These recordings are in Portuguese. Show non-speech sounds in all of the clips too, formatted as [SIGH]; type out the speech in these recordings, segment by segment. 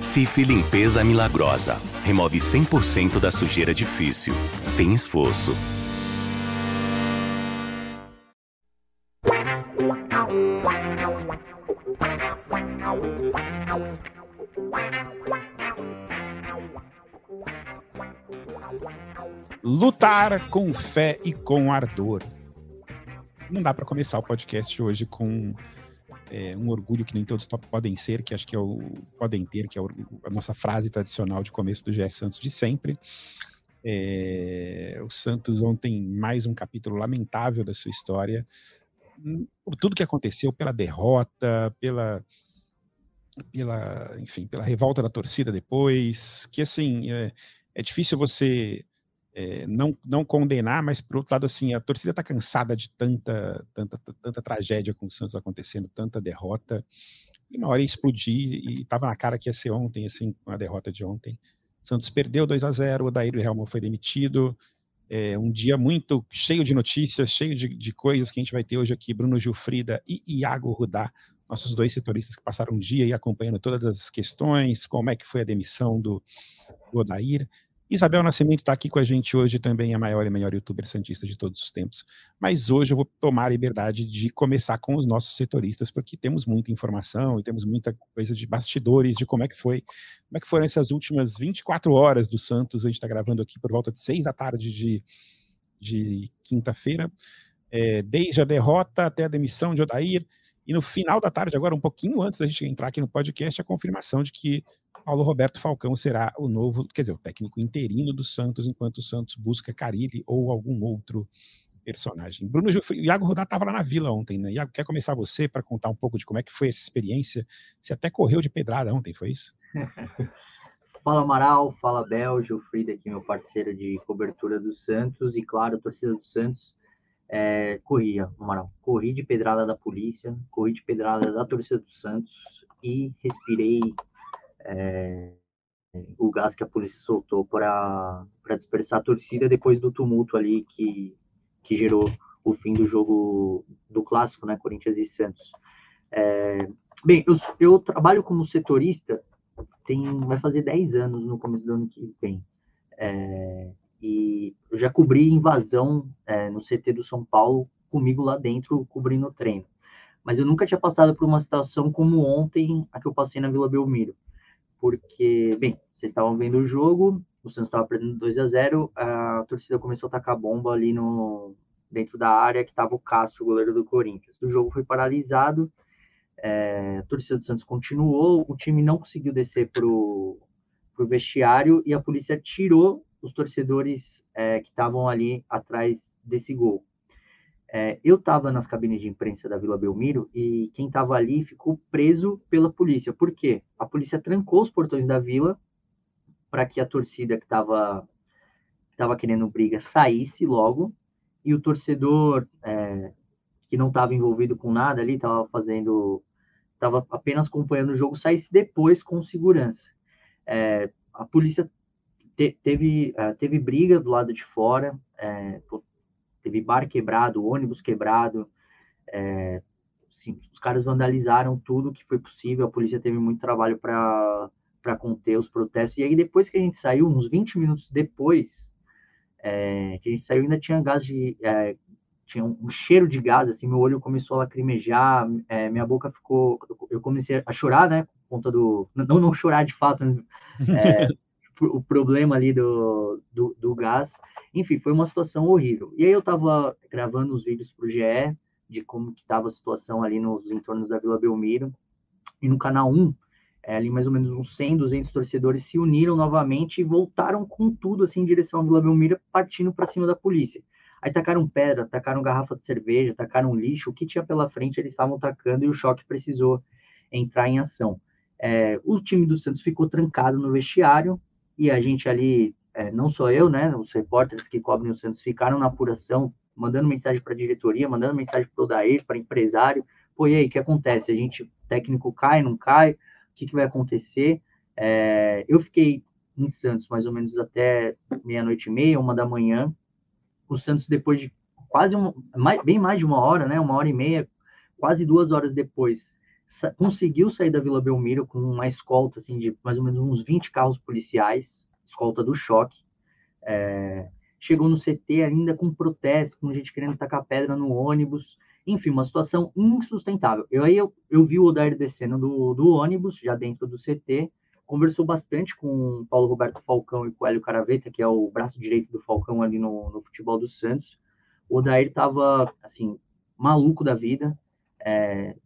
Cif Limpeza Milagrosa. Remove 100% da sujeira difícil, sem esforço. Lutar com fé e com ardor. Não dá para começar o podcast hoje com é, um orgulho que nem todos podem ser, que acho que é o podem ter, que é a nossa frase tradicional de começo do GS Santos de sempre. É, o Santos ontem mais um capítulo lamentável da sua história, por tudo que aconteceu, pela derrota, pela pela, enfim, pela revolta da torcida depois, que assim, é, é difícil você é, não, não condenar, mas por outro lado, assim, a torcida está cansada de tanta, tanta, tanta tragédia com o Santos acontecendo, tanta derrota, e na hora ia explodir, e estava na cara que ia ser ontem, assim, com a derrota de ontem. Santos perdeu 2 a 0 o Daíro Helman foi demitido, é, um dia muito cheio de notícias, cheio de, de, coisas que a gente vai ter hoje aqui, Bruno Gilfrida e Iago Rudá, nossos dois setoristas que passaram um dia aí acompanhando todas as questões, como é que foi a demissão do, do Odair, Isabel Nascimento está aqui com a gente hoje também, a maior e melhor youtuber santista de todos os tempos. Mas hoje eu vou tomar a liberdade de começar com os nossos setoristas, porque temos muita informação e temos muita coisa de bastidores de como é que foi, como é que foram essas últimas 24 horas do Santos. A gente está gravando aqui por volta de 6 da tarde de, de quinta-feira, é, desde a derrota até a demissão de Odair. E no final da tarde, agora um pouquinho antes da gente entrar aqui no podcast, a confirmação de que Paulo Roberto Falcão será o novo, quer dizer, o técnico interino do Santos, enquanto o Santos busca Carilli ou algum outro personagem. Bruno Iago Rodar estava lá na Vila ontem, né? Iago, quer começar você para contar um pouco de como é que foi essa experiência? Você até correu de pedrada ontem, foi isso? [LAUGHS] fala Amaral, fala Bel, Gilfrida aqui, meu parceiro de cobertura do Santos, e claro, a torcida do Santos é, corria, Amaral, corri de pedrada da polícia, corri de pedrada da torcida do Santos e respirei é, o gás que a polícia soltou para dispersar a torcida depois do tumulto ali que, que gerou o fim do jogo do clássico, né, Corinthians e Santos. É, bem, eu, eu trabalho como setorista, tem, vai fazer 10 anos no começo do ano que vem. É, e eu já cobri invasão é, no CT do São Paulo, comigo lá dentro, cobrindo o treino. Mas eu nunca tinha passado por uma situação como ontem, a que eu passei na Vila Belmiro porque, bem, vocês estavam vendo o jogo, o Santos estava perdendo 2 a 0 a torcida começou a tacar bomba ali no dentro da área que estava o Castro, o goleiro do Corinthians. O jogo foi paralisado, é, a torcida do Santos continuou, o time não conseguiu descer para o vestiário e a polícia tirou os torcedores é, que estavam ali atrás desse gol. É, eu estava nas cabines de imprensa da Vila Belmiro e quem estava ali ficou preso pela polícia. Por quê? A polícia trancou os portões da vila para que a torcida que estava tava querendo briga saísse logo e o torcedor é, que não estava envolvido com nada ali, estava fazendo, estava apenas acompanhando o jogo, saísse depois com segurança. É, a polícia te, teve, é, teve briga do lado de fora, é, teve bar quebrado, ônibus quebrado, é, assim, os caras vandalizaram tudo que foi possível, a polícia teve muito trabalho para conter os protestos, e aí depois que a gente saiu, uns 20 minutos depois, é, que a gente saiu, ainda tinha gás de... Tinha um, cheiro de gás, assim, meu olho começou a lacrimejar, minha boca ficou... Eu comecei a chorar, né, conta do... Não, não chorar de fato, né, é, [LAUGHS] o problema ali do, do, do, gás. Enfim, foi uma situação horrível. E aí eu estava gravando os vídeos para o GE, de como que estava a situação ali nos entornos da Vila Belmiro. E no canal 1, é, ali mais ou menos uns 100, 200 torcedores se uniram novamente e voltaram com tudo assim em direção à Vila Belmiro, partindo para cima da polícia. Aí tacaram pedra, tacaram garrafa de cerveja, tacaram lixo, o que tinha pela frente eles estavam tacando e o choque precisou entrar em ação. É, o time do Santos ficou trancado no vestiário, e a gente ali, é, não só eu, né, os repórteres que cobrem o Santos ficaram na apuração, mandando mensagem para a diretoria, mandando mensagem para o Dair, para empresário, pô, e aí, o que acontece? A gente, técnico cai, não cai? O que, que vai acontecer? É, eu fiquei em Santos mais ou menos até meia-noite e meia, uma da manhã. O Santos, depois de quase, um, mais, bem mais de uma hora, né, uma hora e meia, quase duas horas depois conseguiu sair da Vila Belmiro com uma escolta assim, de mais ou menos uns 20 carros policiais, escolta do choque. É, chegou no CT ainda com protesto, com gente querendo tacar pedra no ônibus. Enfim, uma situação insustentável. Eu aí eu, eu vi o Odair descendo do, do ônibus, já dentro do CT, conversou bastante com o Paulo Roberto Falcão e com o Hélio Caraveta, que é o braço direito do Falcão ali no, no futebol do Santos. O Odair estava, assim, maluco da vida. É,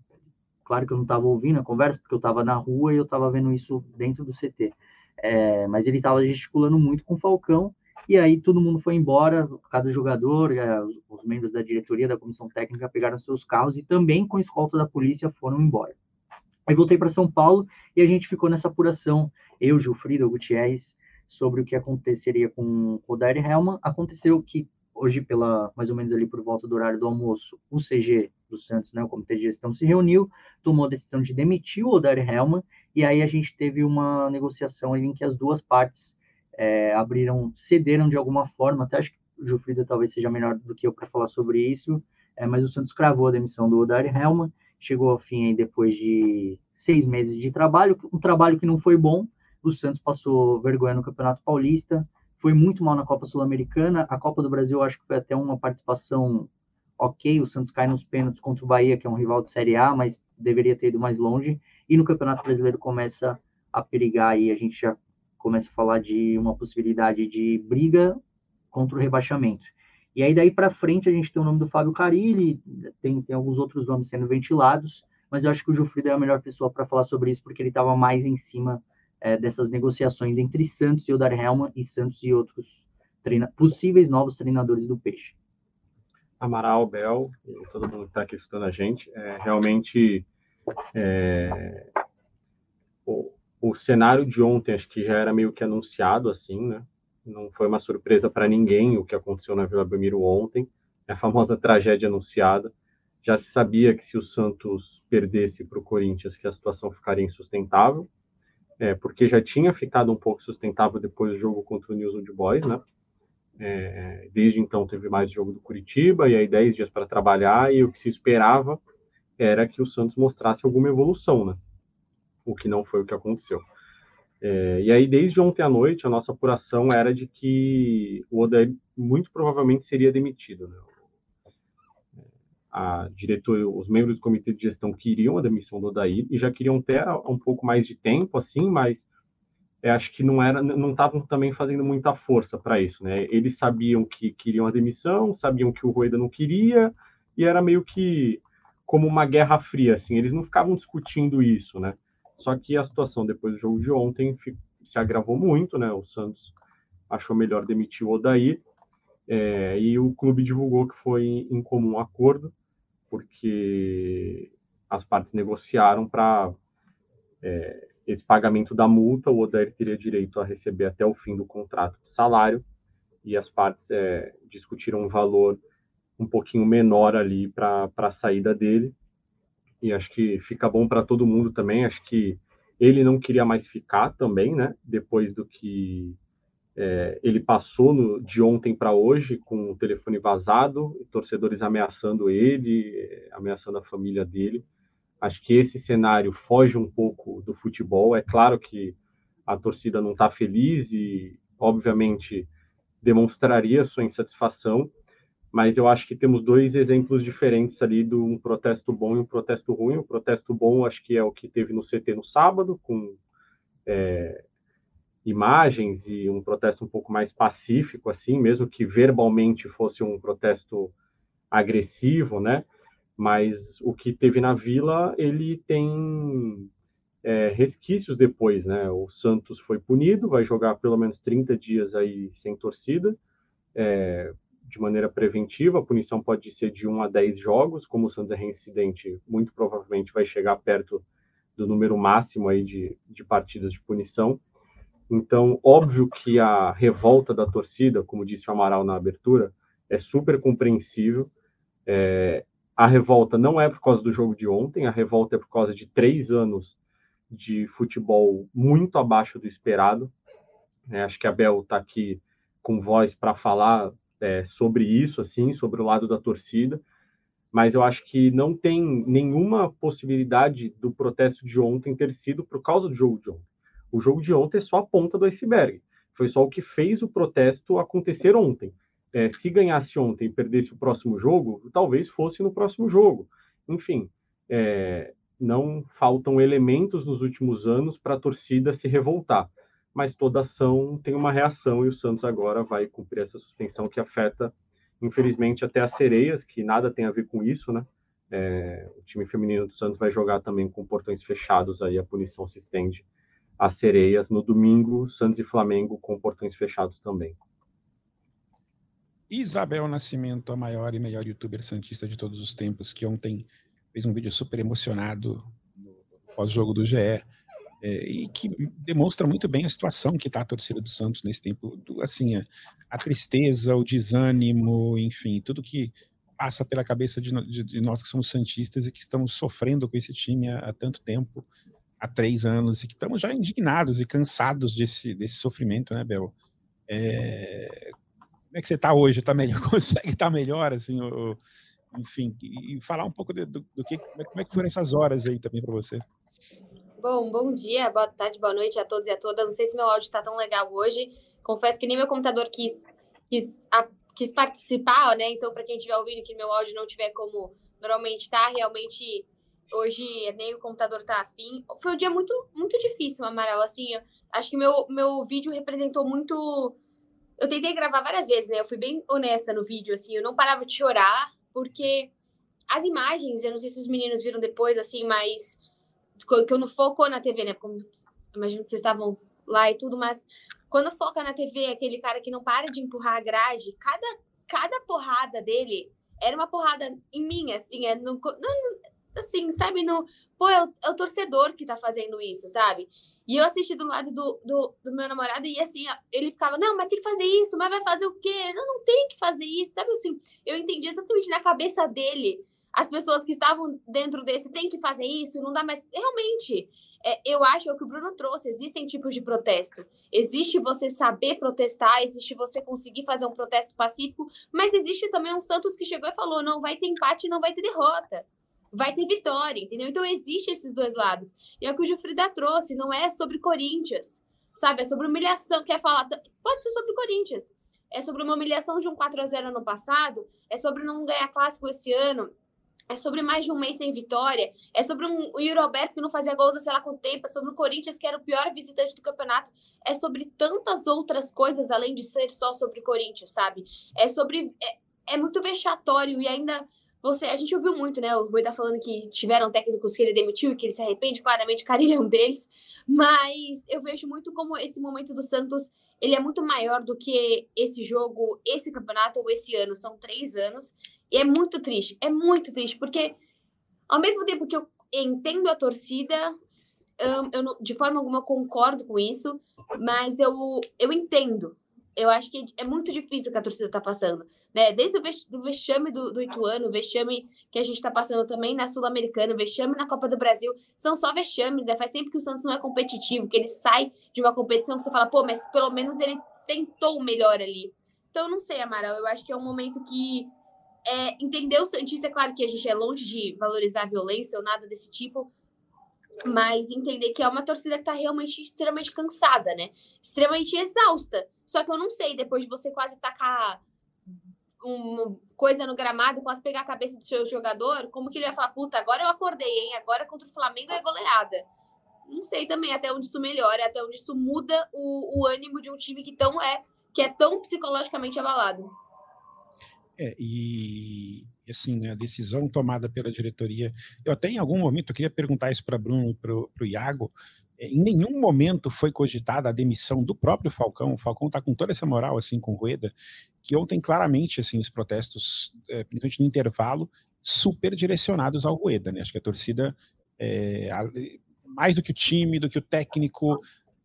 claro que eu não estava ouvindo a conversa, porque eu estava na rua e eu estava vendo isso dentro do CT. É, mas ele estava gesticulando muito com o Falcão, e aí todo mundo foi embora, cada jogador, é, os, os membros da diretoria, da comissão técnica pegaram seus carros e também com escolta da polícia foram embora. Aí voltei para São Paulo e a gente ficou nessa apuração, eu, Gilfrido, Gutierrez, sobre o que aconteceria com o Daire Helman. Aconteceu que hoje, pela mais ou menos ali por volta do horário do almoço, o CG do Santos, né, o Comitê de Gestão, se reuniu, tomou a decisão de demitir o Odair Helman, e aí a gente teve uma negociação em que as duas partes é, abriram, cederam de alguma forma, até acho que o Gilfrida talvez seja melhor do que eu para falar sobre isso, é, mas o Santos cravou a demissão do Odair Helman, chegou ao fim aí depois de seis meses de trabalho, um trabalho que não foi bom, o Santos passou vergonha no Campeonato Paulista, foi muito mal na Copa Sul-Americana. A Copa do Brasil, acho que foi até uma participação ok. O Santos cai nos pênaltis contra o Bahia, que é um rival de Série A, mas deveria ter ido mais longe. E no Campeonato Brasileiro começa a perigar aí. A gente já começa a falar de uma possibilidade de briga contra o rebaixamento. E aí, daí para frente, a gente tem o nome do Fábio Carilli, tem, tem alguns outros nomes sendo ventilados, mas eu acho que o Gilfrido é a melhor pessoa para falar sobre isso, porque ele estava mais em cima é, dessas negociações entre Santos e o Helman e Santos e outros possíveis novos treinadores do Peixe. Amaral, Bel e todo mundo que está aqui escutando a gente, é, realmente é, o, o cenário de ontem acho que já era meio que anunciado assim, né? Não foi uma surpresa para ninguém o que aconteceu na Vila Belmiro ontem, a famosa tragédia anunciada. Já se sabia que se o Santos perdesse para o Corinthians, que a situação ficaria insustentável é, porque já tinha ficado um pouco sustentável depois do jogo contra o News Old Boys, né? É, desde então teve mais jogo do Curitiba e aí 10 dias para trabalhar e o que se esperava era que o Santos mostrasse alguma evolução, né? O que não foi o que aconteceu. É, e aí desde ontem à noite a nossa apuração era de que o Odair muito provavelmente seria demitido, né? a diretoria, os membros do comitê de gestão queriam a demissão do Odair e já queriam ter um pouco mais de tempo, assim, mas é, acho que não era, não estavam também fazendo muita força para isso, né? Eles sabiam que queriam a demissão, sabiam que o Rueda não queria e era meio que como uma guerra fria, assim. Eles não ficavam discutindo isso, né? Só que a situação depois do jogo de ontem se agravou muito, né? O Santos achou melhor demitir o Odair é, e o clube divulgou que foi em comum acordo porque as partes negociaram para é, esse pagamento da multa, o Odair teria direito a receber até o fim do contrato de salário, e as partes é, discutiram um valor um pouquinho menor ali para a saída dele, e acho que fica bom para todo mundo também, acho que ele não queria mais ficar também, né, depois do que é, ele passou no, de ontem para hoje com o telefone vazado, torcedores ameaçando ele, é, ameaçando a família dele. Acho que esse cenário foge um pouco do futebol. É claro que a torcida não está feliz e, obviamente, demonstraria sua insatisfação, mas eu acho que temos dois exemplos diferentes ali de um protesto bom e um protesto ruim. O protesto bom, acho que é o que teve no CT no sábado, com é, imagens e um protesto um pouco mais pacífico, assim, mesmo que verbalmente fosse um protesto agressivo, né? Mas o que teve na Vila, ele tem é, resquícios depois, né? O Santos foi punido, vai jogar pelo menos 30 dias aí sem torcida, é, de maneira preventiva. A punição pode ser de 1 a 10 jogos, como o Santos é reincidente, muito provavelmente vai chegar perto do número máximo aí de, de partidas de punição. Então, óbvio que a revolta da torcida, como disse o Amaral na abertura, é super compreensível. É, a revolta não é por causa do jogo de ontem, a revolta é por causa de três anos de futebol muito abaixo do esperado. É, acho que a Bel está aqui com voz para falar é, sobre isso, assim, sobre o lado da torcida. mas eu acho que não tem nenhuma possibilidade do protesto de ontem ter sido por causa do jogo de ontem. O jogo de ontem é só a ponta do iceberg. Foi só o que fez o protesto acontecer ontem. É, se ganhasse ontem e perdesse o próximo jogo, talvez fosse no próximo jogo. Enfim, é, não faltam elementos nos últimos anos para a torcida se revoltar. Mas toda ação tem uma reação e o Santos agora vai cumprir essa suspensão que afeta infelizmente até as sereias, que nada tem a ver com isso, né? É, o time feminino do Santos vai jogar também com portões fechados, aí a punição se estende às sereias. No domingo, Santos e Flamengo com portões fechados também. Isabel Nascimento, a maior e melhor youtuber santista de todos os tempos, que ontem fez um vídeo super emocionado no pós-jogo do GE, é, e que demonstra muito bem a situação que está a torcida do Santos nesse tempo, do, assim, a, a, tristeza, o desânimo, enfim, tudo que passa pela cabeça de, de, de, nós que somos santistas e que estamos sofrendo com esse time há, há, tanto tempo, há três anos, e que estamos já indignados e cansados desse, desse sofrimento, né, Bel? É, como é que você está hoje? Tá melhor? [LAUGHS] Consegue estar tá melhor, assim, ou, enfim, e, falar um pouco do, do, do que, como é que foram essas horas aí também para você? Bom, bom dia, boa tarde, boa noite a todos e a todas. Não sei se meu áudio está tão legal hoje. Confesso que nem meu computador quis, quis, a, quis participar, né? Então, para quem estiver ouvindo que meu áudio não tiver como normalmente está, realmente hoje nem o computador está afim. Foi um dia muito, muito difícil, Amaral. Assim, acho que meu, meu vídeo representou muito. Eu tentei gravar várias vezes, né? Eu fui bem honesta no vídeo, assim, eu não parava de chorar, porque as imagens, eu não sei se os meninos viram depois, assim, mas quando focou na TV, né? Como, imagino que vocês estavam lá e tudo, mas quando foca na TV, aquele cara que não para de empurrar a grade, cada, cada porrada dele era uma porrada em mim, assim, é no, no assim, sabe, no, pô, é o, é o, torcedor que tá fazendo isso, sabe? E eu assisti do lado do, do, do, meu namorado e assim, ele ficava, não, mas tem que fazer isso, mas vai fazer o quê? Não, não tem que fazer isso, sabe assim? Eu entendi exatamente na cabeça dele as pessoas que estavam dentro desse têm que fazer isso, não dá mais. Realmente, é, eu acho é o que o Bruno trouxe: existem tipos de protesto. Existe você saber protestar, existe você conseguir fazer um protesto pacífico, mas existe também um Santos que chegou e falou: não vai ter empate, não vai ter derrota. Vai ter vitória, entendeu? Então, existe esses dois lados. E é o que o Gilfrida trouxe: não é sobre Corinthians, sabe? É sobre humilhação. Quer falar? Pode ser sobre Corinthians. É sobre uma humilhação de um 4 a 0 no passado, é sobre não ganhar clássico esse ano, é sobre mais de um mês sem vitória, é sobre um, o Alberto que não fazia gols sei lá quanto tempo, é sobre o Corinthians que era o pior visitante do campeonato, é sobre tantas outras coisas além de ser só sobre Corinthians, sabe? É sobre. É, é muito vexatório e ainda. Você, a gente ouviu muito, né? O Rui tá falando que tiveram técnicos que ele demitiu e que ele se arrepende, claramente, [LAUGHS] o Carilho é um deles. Mas eu vejo muito como esse momento do Santos ele é muito maior do que esse jogo, esse campeonato ou esse ano. São três anos. E é muito triste, é muito triste, porque ao mesmo tempo que eu entendo a torcida, eu não, de forma alguma concordo com isso, mas eu, eu entendo. Eu acho que é muito difícil o que a torcida está passando. Né? Desde o vexame do, do Ituano, o vexame que a gente está passando também na Sul-Americana, o vexame na Copa do Brasil, são só vexames, né? Faz tempo que o Santos não é competitivo, que ele sai de uma competição que você fala, pô, mas pelo menos ele tentou o melhor ali. Então, não sei, Amaral, eu acho que é um momento que é, entender o Santista, é claro que a gente é longe de valorizar a violência ou nada desse tipo, mas entender que é uma torcida que está realmente extremamente cansada, né? Extremamente exausta. Só que eu não sei, depois de você quase tacar uma coisa no gramado, quase pegar a cabeça do seu jogador, como que ele vai falar, puta, agora eu acordei, hein? Agora contra o Flamengo é goleada. Não sei também até onde isso melhora, até onde isso muda o, o ânimo de um time que tão é que é tão psicologicamente abalado. É, e assim, né, a decisão tomada pela diretoria. Eu até em algum momento eu queria perguntar isso para Bruno para o Iago. É, em nenhum momento foi cogitada a demissão do próprio Falcão. O Falcão está com toda essa moral assim com o Rueda, que ontem claramente assim os protestos, é, principalmente no intervalo, super direcionados ao Rueda. Né? Acho que a torcida é, mais do que o time, do que o técnico,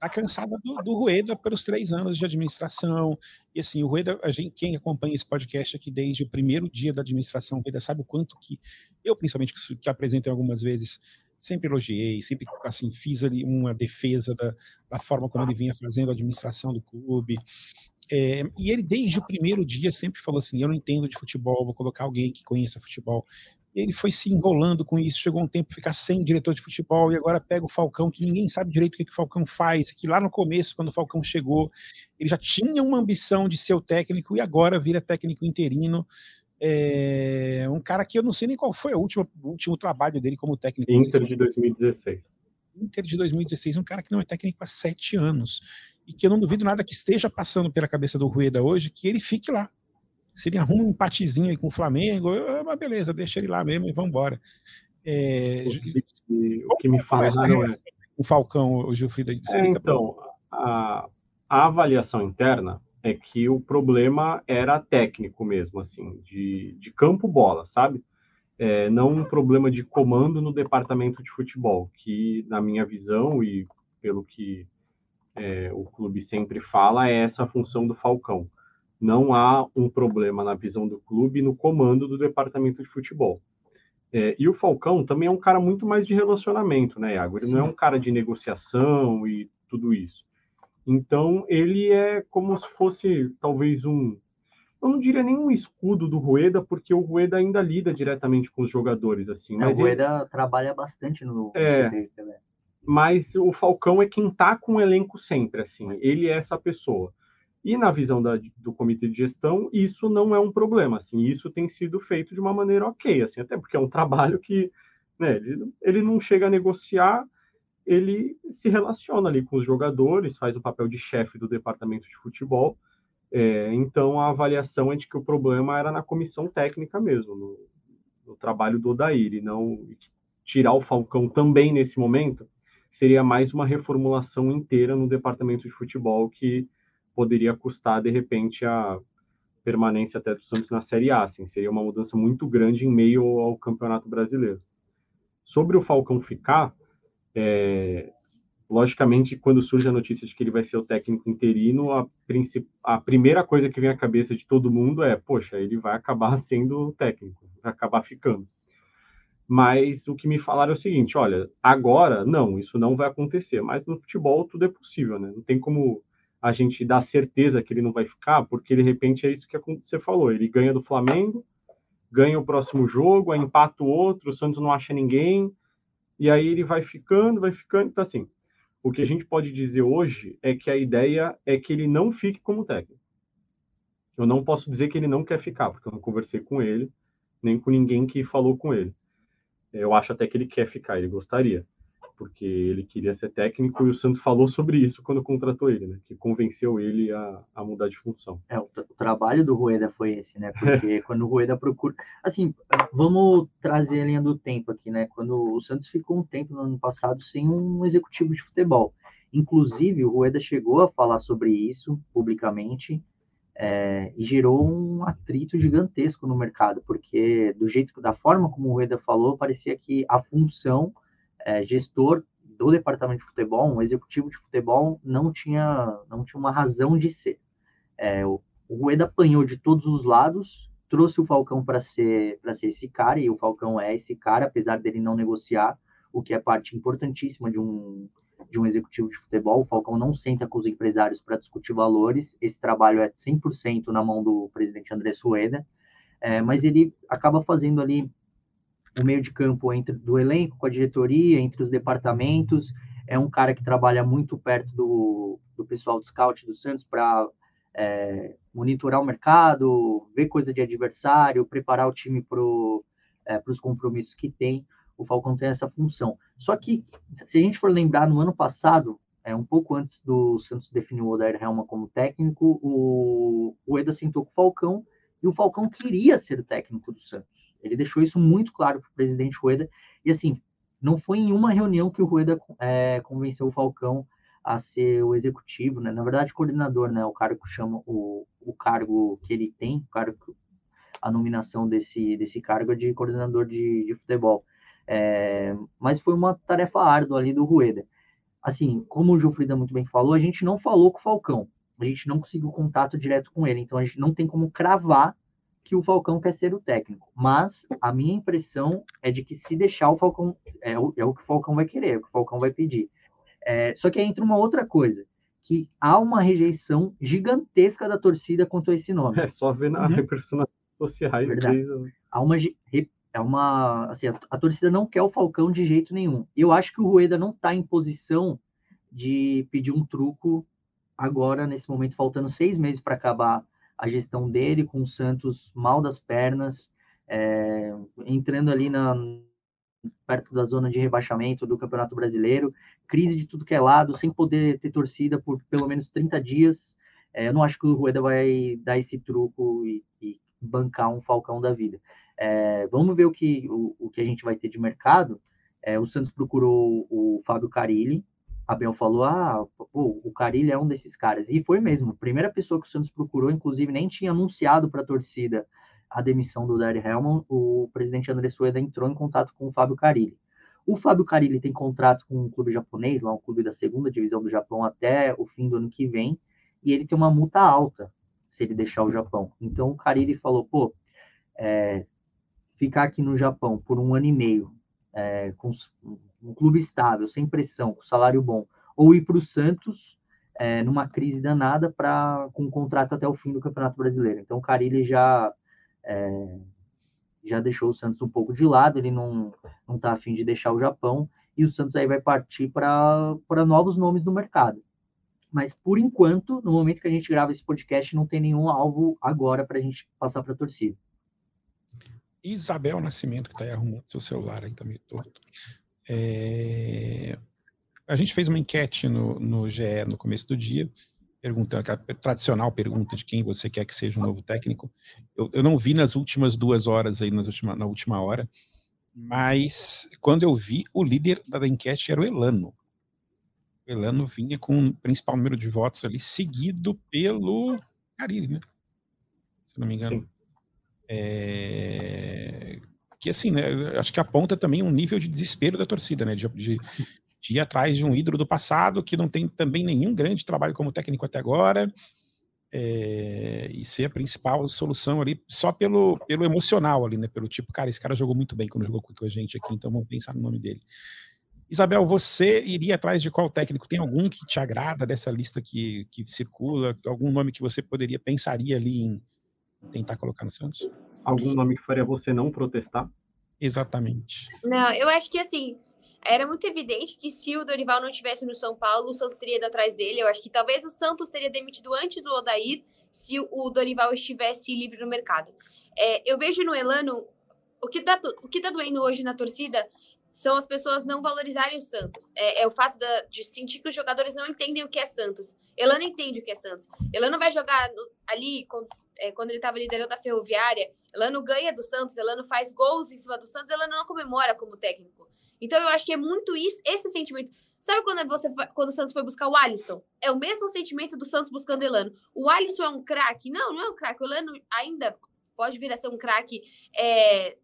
está cansada do, do, Rueda pelos três anos de administração. E assim, o Rueda, a gente, quem acompanha esse podcast aqui desde o primeiro dia da administração, o Rueda sabe o quanto que eu, principalmente, que, que apresento algumas vezes, sempre elogiei, sempre assim fiz ali uma defesa da, da forma como ele vinha fazendo a administração do clube. É, e ele, desde o primeiro dia, sempre falou assim: Eu não entendo de futebol, vou colocar alguém que conheça futebol. E ele foi se enrolando com isso, chegou um tempo ficar sem diretor de futebol, e agora pega o Falcão, que ninguém sabe direito o que, que o Falcão faz. Que lá no começo, quando o Falcão chegou, ele já tinha uma ambição de ser o técnico, e agora vira técnico interino. É, um cara que eu não sei nem qual foi o último, o último trabalho dele como técnico. Inter de 2016. Inter de 2016, um cara que não é técnico há sete anos. E que eu não duvido nada que esteja passando pela cabeça do Rueda hoje, que ele fique lá. Se ele arruma um empatezinho aí com o Flamengo, eu, mas beleza, deixa ele lá mesmo e vamos embora. É, o, que, o que me falaram é... O Falcão, o Gilfrida, é, então, a, a avaliação interna é que o problema era técnico mesmo, assim, de, de campo bola, sabe? é, não um problema de comando no departamento de futebol, que, na minha visão e pelo que é, o clube sempre fala, é essa a função do Falcão. Não há um problema na visão do clube no comando do departamento de futebol. É, e o Falcão também é um cara muito mais de relacionamento, né, Iago? Ele Sim. não é um cara de negociação e tudo isso. Então, ele é como se fosse talvez um eu não diria nem um escudo do Rueda, porque o Rueda ainda lida diretamente com os jogadores, assim. É, o Rueda ele... trabalha bastante no é, né? Mas o Falcão é quem tá com o elenco sempre, assim. Ele é essa pessoa. E na visão da, do comitê de gestão, isso não é um problema, assim. Isso tem sido feito de uma maneira ok, assim, até porque é um trabalho que, né, ele, ele não chega a negociar, ele se relaciona ali com os jogadores, faz o papel de chefe do departamento de futebol, é, então, a avaliação é de que o problema era na comissão técnica mesmo, no, no trabalho do Odair, e não tirar o Falcão também nesse momento seria mais uma reformulação inteira no departamento de futebol que poderia custar, de repente, a permanência até do Santos na Série A. Assim, seria uma mudança muito grande em meio ao Campeonato Brasileiro. Sobre o Falcão ficar, é, logicamente, quando surge a notícia de que ele vai ser o técnico interino, a, a, primeira coisa que vem à cabeça de todo mundo é: poxa, ele vai acabar [LAUGHS] sendo o técnico, vai acabar ficando. Mas o que me falaram é o seguinte: olha, agora não, isso não vai acontecer, mas no futebol tudo é possível, né? Não tem como a gente dar certeza que ele não vai ficar, porque de repente é isso que você falou: ele ganha do Flamengo, ganha o próximo jogo, aí empata o outro, o Santos não acha ninguém, e aí ele vai ficando, vai ficando, então assim o que a gente pode dizer hoje é que a ideia é que ele não fique como técnico. Eu não posso dizer que ele não quer ficar, porque eu não conversei com ele, nem com ninguém que falou com ele. Eu acho até que ele quer ficar, ele gostaria porque ele queria ser técnico e o Santos falou sobre isso quando contratou ele, né? Que convenceu ele a, a mudar de função. É, o, o, trabalho do Rueda foi esse, né? Porque [LAUGHS] quando o Rueda procura. Assim, vamos trazer a linha do tempo aqui, né? Quando o Santos ficou um tempo no ano passado sem um executivo de futebol. Inclusive, o Rueda chegou a falar sobre isso publicamente. É, e gerou um atrito gigantesco no mercado, porque do jeito da forma como o Rueda falou, parecia que a função é, gestor do departamento de futebol, um executivo de futebol, não tinha, não tinha uma razão de ser. É, o, o Rueda apanhou de todos os lados, trouxe o Falcão para ser, ser esse cara, e o Falcão é esse cara, apesar dele não negociar, o que é parte importantíssima de um, de um executivo de futebol. O Falcão não senta com os empresários para discutir valores, esse trabalho é 100% na mão do presidente André Rueda, é, mas ele acaba fazendo ali o meio de campo entre do elenco com a diretoria, entre os departamentos. É um cara que trabalha muito perto do, do pessoal do scout do Santos para é, monitorar o mercado, ver coisa de adversário, preparar o time para é, os compromissos que tem. O Falcão tem essa função. Só que, se a gente for lembrar, no ano passado, é, um pouco antes do Santos definir o Odair Helma como técnico, o, o Eda sentou com o Falcão e o Falcão queria ser o técnico do Santos. Ele deixou isso muito claro para o presidente Rueda. E assim, não foi em uma reunião que o Rueda é, convenceu o Falcão a ser o executivo, né? Na verdade, coordenador, né? O cargo que chama o, o cargo que ele tem, o cargo, a nominação desse, desse cargo é de coordenador de, de futebol. É, mas foi uma tarefa árdua ali do Rueda. Assim, como o Gilfrida muito bem falou, a gente não falou com o Falcão, a gente não conseguiu contato direto com ele, então a gente não tem como cravar que o Falcão quer ser o técnico. Mas a minha impressão é de que se deixar o Falcão, é o, é o que o Falcão vai querer, é o que o Falcão vai pedir. É, só que aí entra uma outra coisa, que há uma rejeição gigantesca da torcida quanto a esse nome. [LAUGHS] É só ver na uhum. repercussão nas sociais. Né? Há uma, é uma assim, a, a, torcida não quer o Falcão de jeito nenhum. Eu acho que o Rueda não está em posição de pedir um truco agora, nesse momento, faltando seis meses para acabar a gestão dele, com o Santos mal das pernas, é, entrando ali na, perto da zona de rebaixamento do Campeonato Brasileiro, crise de tudo que é lado, sem poder ter torcida por pelo menos 30 dias. É, eu não acho que o Rueda vai dar esse truco e, e bancar um Falcão da vida. É, vamos ver o que, o, o, que a gente vai ter de mercado. É, o Santos procurou o Fábio Carilli. A Bel falou: ah, pô, o Carilli é um desses caras. E foi mesmo. A primeira pessoa que o Santos procurou, inclusive, nem tinha anunciado para a torcida a demissão do Larry Hellman. O presidente André Sueda entrou em contato com o Fábio Carilli. O Fábio Carilli tem contrato com um clube japonês, lá um clube da segunda divisão do Japão, até o fim do ano que vem, e ele tem uma multa alta se ele deixar o Japão. Então o Carilli falou: pô, é, ficar aqui no Japão por um ano e meio, é, com um clube estável, sem pressão, com salário bom, ou ir para o Santos é, numa crise danada para com um contrato até o fim do Campeonato Brasileiro. Então o Carilli já é, já deixou o Santos um pouco de lado, ele não não está afim de deixar o Japão e o Santos aí vai partir para novos nomes no mercado. Mas por enquanto, no momento que a gente grava esse podcast, não tem nenhum alvo agora para a gente passar para a torcida. Isabel Nascimento, que está aí arrumando seu celular aí, tá meio torto. É... A gente fez uma enquete no, no GE no começo do dia, perguntando, a tradicional pergunta de quem você quer que seja o um novo técnico. Eu, eu, não vi nas últimas duas horas aí, nas última, na última hora, mas quando eu vi, o líder da enquete era o Elano. O Elano vinha com o principal número de votos ali, seguido pelo Carilli, né? Se não me engano. É... Que assim, né? Acho que aponta também um nível de desespero da torcida, né? De, de, de, ir atrás de um ídolo do passado que não tem também nenhum grande trabalho como técnico até agora. É... e ser a principal solução ali só pelo, pelo emocional ali, né? Pelo tipo, cara, esse cara jogou muito bem quando jogou com a gente aqui, então vamos pensar no nome dele. Isabel, você iria atrás de qual técnico? Tem algum que te agrada dessa lista que, que circula? Algum nome que você poderia, pensaria ali em, tentar colocar no Santos? Algum nome que faria você não protestar? Exatamente. Não, eu acho que assim, era muito evidente que se o Dorival não estivesse no São Paulo, o Santos teria ido atrás dele. Eu acho que talvez o Santos teria demitido antes do Odair se o Dorival estivesse livre no mercado. É, eu vejo no Elano o que, tá, o que tá doendo hoje na torcida são as pessoas não valorizarem o Santos. É, é o fato da, de sentir que os jogadores não entendem o que é Santos. Elano entende o que é Santos. Elano vai jogar no, ali é, quando ele estava liderando a Ferroviária, Elano ganha do Santos, Elano faz gols em cima do Santos, Elano não comemora como técnico. Então eu acho que é muito isso, esse sentimento. Sabe quando você quando o Santos foi buscar o Alisson? É o mesmo sentimento do Santos buscando Elano. O Alisson é um craque? Não, não é um craque. O Elano ainda pode vir a ser um craque é,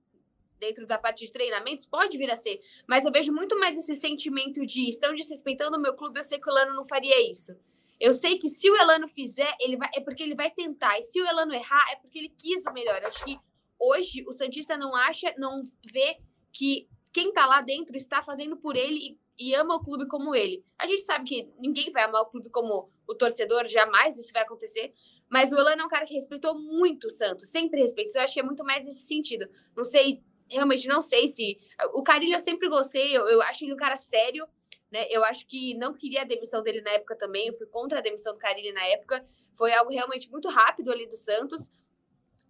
dentro da parte de treinamentos, pode vir a ser. Mas eu vejo muito mais esse sentimento de estão desrespeitando o meu clube, eu sei que o Elano não faria isso. Eu sei que se o Elano fizer, ele vai, é porque ele vai tentar. E se o Elano errar, é porque ele quis o melhor. Acho que hoje o Santista não acha, não vê que quem tá lá dentro está fazendo por ele e, e, ama o clube como ele. A gente sabe que ninguém vai amar o clube como o torcedor, jamais isso vai acontecer. Mas o Elano é um cara que respeitou muito o Santos, sempre respeitou. Eu acho que é muito mais nesse sentido. Não sei, realmente não sei se. O Carilho eu sempre gostei, eu, eu acho ele um cara sério né? Eu acho que não queria a demissão dele na época também, eu fui contra a demissão do Carilli na época. Foi algo realmente muito rápido ali do Santos.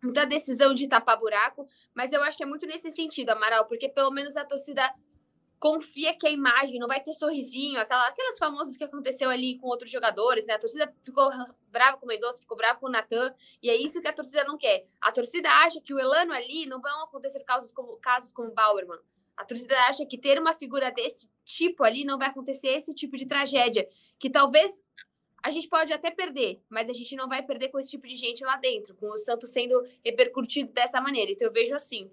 Muita decisão de tapar buraco, mas eu acho que é muito nesse sentido, Amaral, porque pelo menos a torcida confia que a imagem não vai ter sorrisinho, aquela, aquelas famosas que aconteceu ali com outros jogadores, né? A torcida ficou brava com o Mendonça, ficou brava com o Natan, e é isso que a torcida não quer. A torcida acha que o Elano ali não vão acontecer casos como casos como Bauerman, a torcida acha que ter uma figura desse tipo ali não vai acontecer esse tipo de tragédia, que talvez a gente pode até perder, mas a gente não vai perder com esse tipo de gente lá dentro, com o Santos sendo repercutido dessa maneira. Então eu vejo assim.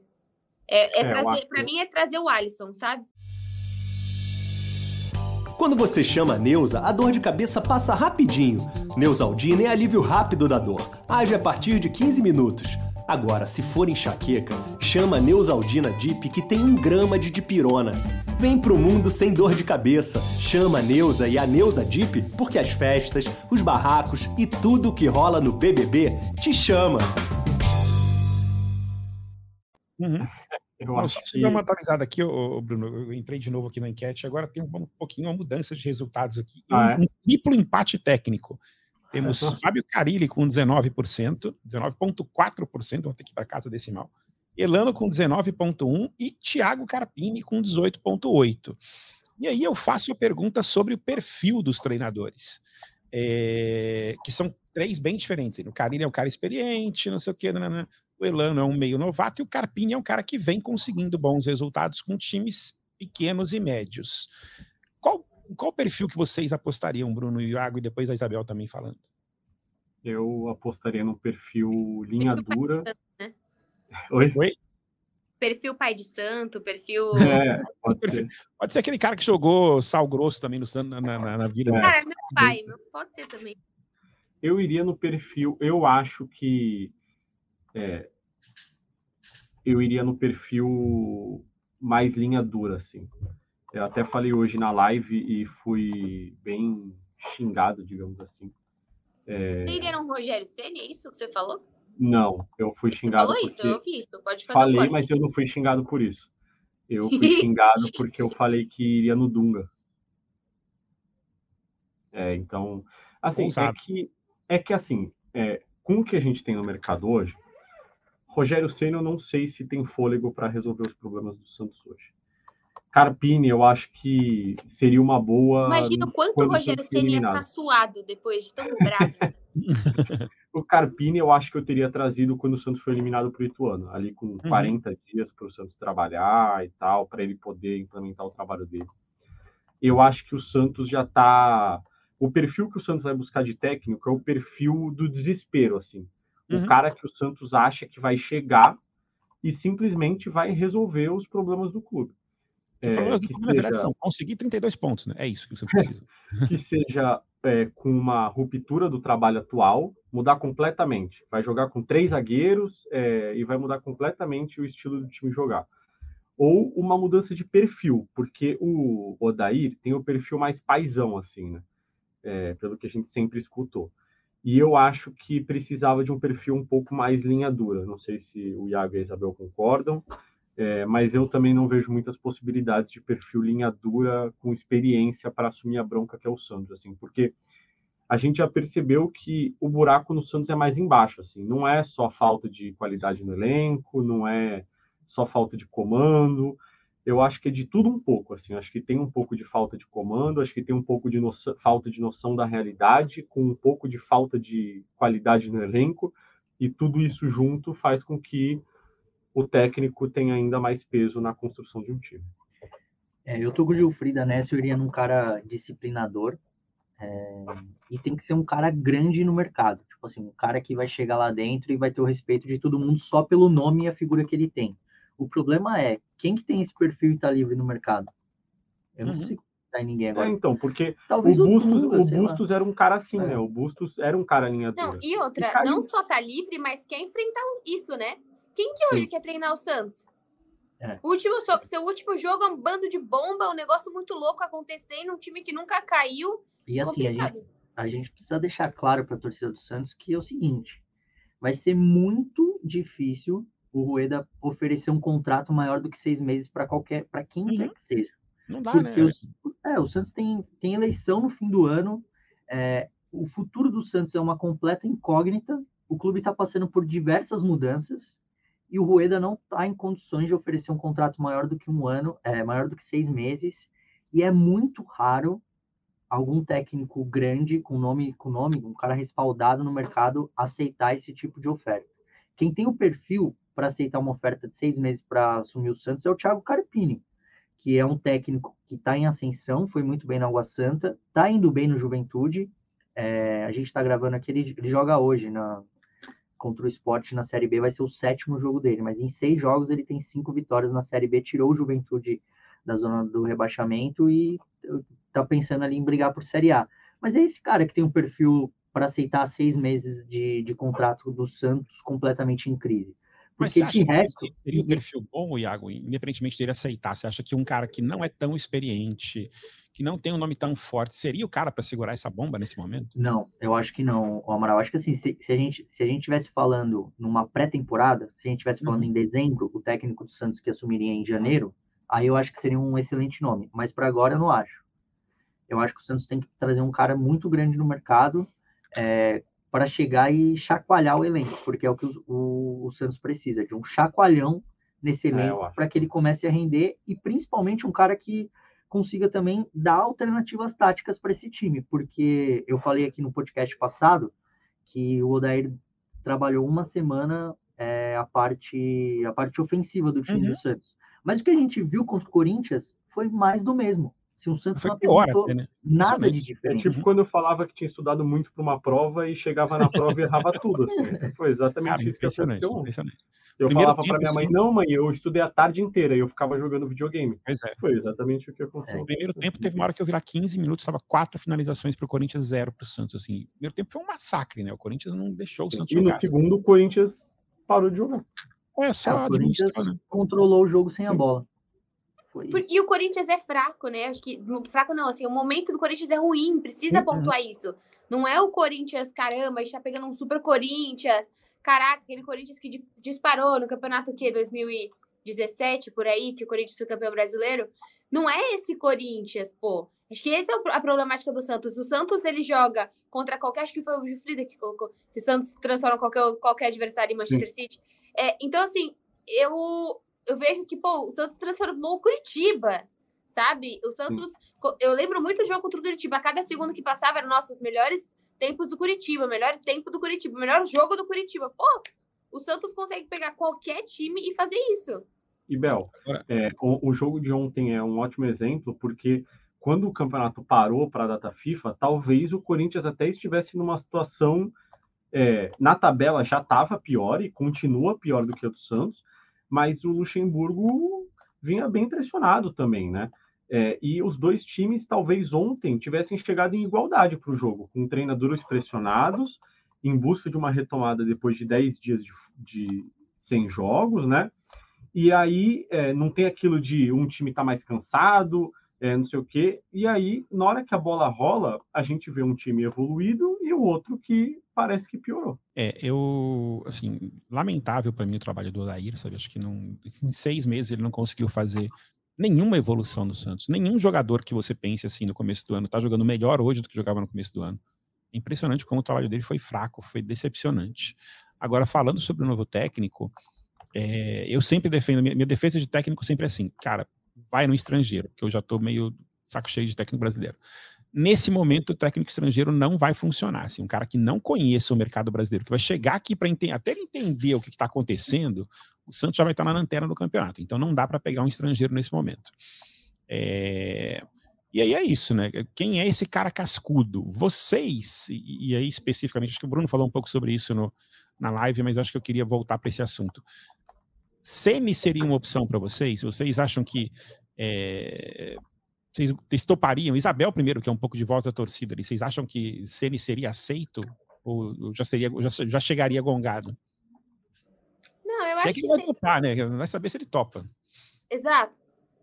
É, é, é trazer, para mim é trazer o Alisson, sabe? Quando você chama a Neuza, a dor de cabeça passa rapidinho. Neusaldina é alívio rápido da dor. Age a partir de 15 minutos. Agora, se for enxaqueca, chama Neusaldina Dip que tem um grama de dipirona. Vem pro mundo sem dor de cabeça. Chama a Neuza e a Neuza Dip porque as festas, os barracos e tudo que rola no BBB te chama. Uhum. [LAUGHS] Eu Não, só que... dar uma atualizada aqui, ô, Bruno. Eu entrei de novo aqui na enquete. Agora tem um, pouquinho uma mudança de resultados aqui. Ah, um, é? um, triplo empate técnico. Temos uhum. Fábio Carilli com 19%, 19,4%, vou ter que ir para casa decimal. Elano com 19,1% e Thiago Carpini com 18,8%. E aí eu faço a pergunta sobre o perfil dos treinadores, é, que são três bem diferentes. O Carilli é um cara experiente, não sei o quê, não, não, o Elano é um meio novato e o Carpini é um cara que vem conseguindo bons resultados com times pequenos e médios. Qual, perfil que vocês apostariam, Bruno e Iago, e depois a Isabel também falando? Eu apostaria no perfil linha perfil dura. né? Oi? Oi? Perfil pai de santo, perfil. É, pode, [LAUGHS] perfil... ser. pode ser aquele cara que jogou sal grosso também no, na, na, na vida. Cara, é meu pai, meu, pode ser também. Eu iria no perfil, eu acho que é, eu iria no perfil mais linha dura, assim. Eu até falei hoje na live e fui bem xingado, digamos assim. É... Você iria no Rogério Senna, é isso que você falou? Não, eu fui xingado. Você falou isso, eu vi isso, pode fazer Falei, mas eu não fui xingado por isso. Eu [LAUGHS] fui xingado porque eu falei que iria no Dunga. É, então, assim, é que, é que assim, é, com o que a gente tem no mercado hoje, Rogério Senna, eu não sei se tem fôlego para resolver os problemas do Santos hoje. Carpini, eu acho que seria uma boa. Imagina o quanto o Rogério Senna ia ficar suado depois de tão bravo. [LAUGHS] o Carpini, eu acho que eu teria trazido quando o Santos foi eliminado para o Ituano, ali com uhum. 40 dias para o Santos trabalhar e tal, para ele poder implementar o trabalho dele. Eu acho que o Santos já está. O perfil que o Santos vai buscar de técnico é o perfil do desespero, assim. Uhum. O cara que o Santos acha que vai chegar e simplesmente vai resolver os problemas do clube. É, seja, verdade, são conseguir 32 pontos, né? É isso que Santos precisa. [LAUGHS] que seja é, com uma ruptura do trabalho atual, mudar completamente. Vai jogar com três zagueiros é, e vai mudar completamente o estilo do time jogar. Ou uma mudança de perfil, porque o Odair tem o perfil mais paisão, assim, né? É, pelo que a gente sempre escutou. E eu acho que precisava de um perfil um pouco mais linha dura. Não sei se o Iago e a Isabel concordam, é, mas eu também não vejo muitas possibilidades de perfil linha dura com experiência para assumir a bronca que é o Santos, assim, porque a gente já percebeu que o buraco no Santos é mais embaixo, assim, não é só falta de qualidade no elenco, não é só falta de comando, eu acho que é de tudo um pouco, assim, acho que tem um pouco de falta de comando, acho que tem um pouco de noção, falta de noção da realidade, com um pouco de falta de qualidade no elenco, e tudo isso junto faz com que o técnico tenha ainda mais peso na construção de um time. É, eu tô com o Gilfrida nessa, eu iria num cara disciplinador, é, e tem que ser um cara grande no mercado, tipo assim, um cara que vai chegar lá dentro e vai ter o respeito de todo mundo só pelo nome e a figura que ele tem. O problema é, quem que tem esse perfil e está livre no mercado? Eu não uhum. consigo dar em ninguém agora. É, então, porque Talvez o Bustos, o, o Bustos era um cara assim, é. né? O Bustos era um cara linha dura. Não, e outra, e não só tá livre, mas quer enfrentar isso, né? Quem que hoje Sim. quer treinar o Santos? É. O último, seu último jogo é um bando de bomba, um negócio muito louco acontecendo, um time que nunca caiu. E assim, a gente, a gente, precisa deixar claro para a torcida do Santos que é o seguinte: vai ser muito difícil o Rueda oferecer um contrato maior do que seis meses para qualquer, para quem uhum. quer que seja. Não dá, Porque né? Os, é, o Santos tem, tem eleição no fim do ano. É, o futuro do Santos é uma completa incógnita. O clube está passando por diversas mudanças e o Rueda não está em condições de oferecer um contrato maior do que um ano, é, maior do que seis meses. E é muito raro algum técnico grande com nome, com nome, um cara respaldado no mercado aceitar esse tipo de oferta. Quem tem o perfil para aceitar uma oferta de seis meses para assumir o Santos é o Thiago Carpini, que é um técnico que está em ascensão, foi muito bem na Água Santa, está indo bem no Juventude. É, a gente está gravando aqui, ele, ele, joga hoje na, contra o esporte na Série B, vai ser o sétimo jogo dele, mas em seis jogos ele tem cinco vitórias na Série B, tirou o Juventude da zona do rebaixamento e está pensando ali em brigar por Série A. Mas é esse cara que tem um perfil para aceitar seis meses de, de contrato do Santos completamente em crise. Mas Porque você acha de que resto, seria um perfil bom, Iago, independentemente dele aceitar? Você acha que um cara que não é tão experiente, que não tem um nome tão forte, seria o cara para segurar essa bomba nesse momento? Não, eu acho que não, Amaral. Acho que assim, se, se a gente se a gente tivesse falando numa pré-temporada, se a gente tivesse falando Uhum. em dezembro, o técnico do Santos que assumiria em janeiro, aí eu acho que seria um excelente nome. Mas para agora eu não acho. Eu acho que o Santos tem que trazer um cara muito grande no mercado para chegar e chacoalhar o elenco, porque é o que o, o- o Santos precisa, de um chacoalhão nesse É, elenco acho. para que ele comece a render e principalmente um cara que consiga também dar alternativas táticas para esse time, porque eu falei aqui no podcast passado que o Odair trabalhou uma semana é, a parte a parte ofensiva do time Uhum. do Santos, mas o que a gente viu contra o Corinthians foi mais do mesmo. Se o Santos Foi não pior apresentou até, né? nada de Impressionante. É diferente. tipo quando eu falava que tinha estudado muito para uma prova e chegava na prova e errava tudo. Assim. [LAUGHS] Foi exatamente Cara, isso que aconteceu. Eu Primeiro falava para minha mãe, assim- não, mãe, eu estudei a tarde inteira e eu ficava jogando videogame. Pois é. Foi exatamente o que aconteceu. É. No primeiro tempo, teve uma hora que eu vi lá 15 minutos, estava quatro finalizações para o Corinthians, zero para o Santos. Assim, o primeiro tempo foi um massacre, né? O Corinthians não deixou o Santos E no jogar. segundo, o Corinthians parou de jogar. É É, só o Corinthians né? controlou o jogo sem a Sim. bola. Foi E o Corinthians é fraco, né? Acho que. Fraco não, assim, o momento do Corinthians é ruim, precisa Uhum. pontuar isso. Não é o Corinthians, caramba, a gente tá pegando um super Corinthians. Caraca, aquele Corinthians que di- disparou no campeonato que 2017, por aí, que o Corinthians foi campeão brasileiro. Não é esse Corinthians, pô. Acho que essa é a problemática do Santos. O Santos, ele joga contra qualquer. Acho que foi o Gilfrida que colocou. Que o Santos transforma qualquer, qualquer adversário em Manchester City. É, então, assim, eu, eu vejo que, pô, o Santos transformou o Curitiba, sabe? O Santos. co- Eu lembro muito do jogo contra o Curitiba. A cada segundo que passava eram nossos melhores tempos do Curitiba, melhor tempo do Curitiba, melhor jogo do Curitiba. Pô, o Santos consegue pegar qualquer time e fazer isso. E, Bel, é, o, o jogo de ontem é um ótimo exemplo, porque quando o campeonato parou para a data FIFA, talvez o Corinthians até estivesse numa situação. é, na tabela já estava pior e continua pior do que a do Santos, mas o Luxemburgo vinha bem pressionado também, né? É, e os dois times, talvez ontem, tivessem chegado em igualdade para o jogo, com treinadores pressionados, em busca de uma retomada depois de 10 dias de, de sem jogos, né? E aí é, não tem aquilo de um time tá mais cansado, é, não sei o quê. E aí, na hora que a bola rola, a gente vê um time evoluído e o outro que parece que piorou. É, eu, assim, lamentável para mim o trabalho do Odair, sabe? Acho que não, em seis meses ele não conseguiu fazer nenhuma evolução no Santos. Nenhum jogador que você pense assim no começo do ano tá jogando melhor hoje do que jogava no começo do ano. É impressionante como o trabalho dele foi fraco, foi decepcionante. Agora, falando sobre o novo técnico, é, eu sempre defendo, minha, minha defesa de técnico sempre é assim, cara, vai no estrangeiro, que eu já tô meio saco cheio de técnico brasileiro. Nesse momento, o técnico estrangeiro não vai funcionar. Assim, um cara que não conheça o mercado brasileiro, que vai chegar aqui para até ele entender o que está acontecendo, o Santos já vai estar na lanterna do campeonato. Então não dá para pegar um estrangeiro nesse momento. É, E aí é isso, né? Quem é esse cara cascudo? Vocês, e aí especificamente, acho que o Bruno falou um pouco sobre isso no, na live, mas acho que eu queria voltar para esse assunto. Sene seria uma opção para vocês? Vocês acham que é, vocês, vocês topariam? Isabel primeiro, que é um pouco de voz da torcida ali, vocês acham que Ceni seria aceito? Ou já, seria, já, já chegaria gongado? Não, eu se acho é que que. ele vai seria- topar, né? Vai saber se ele topa. Exato.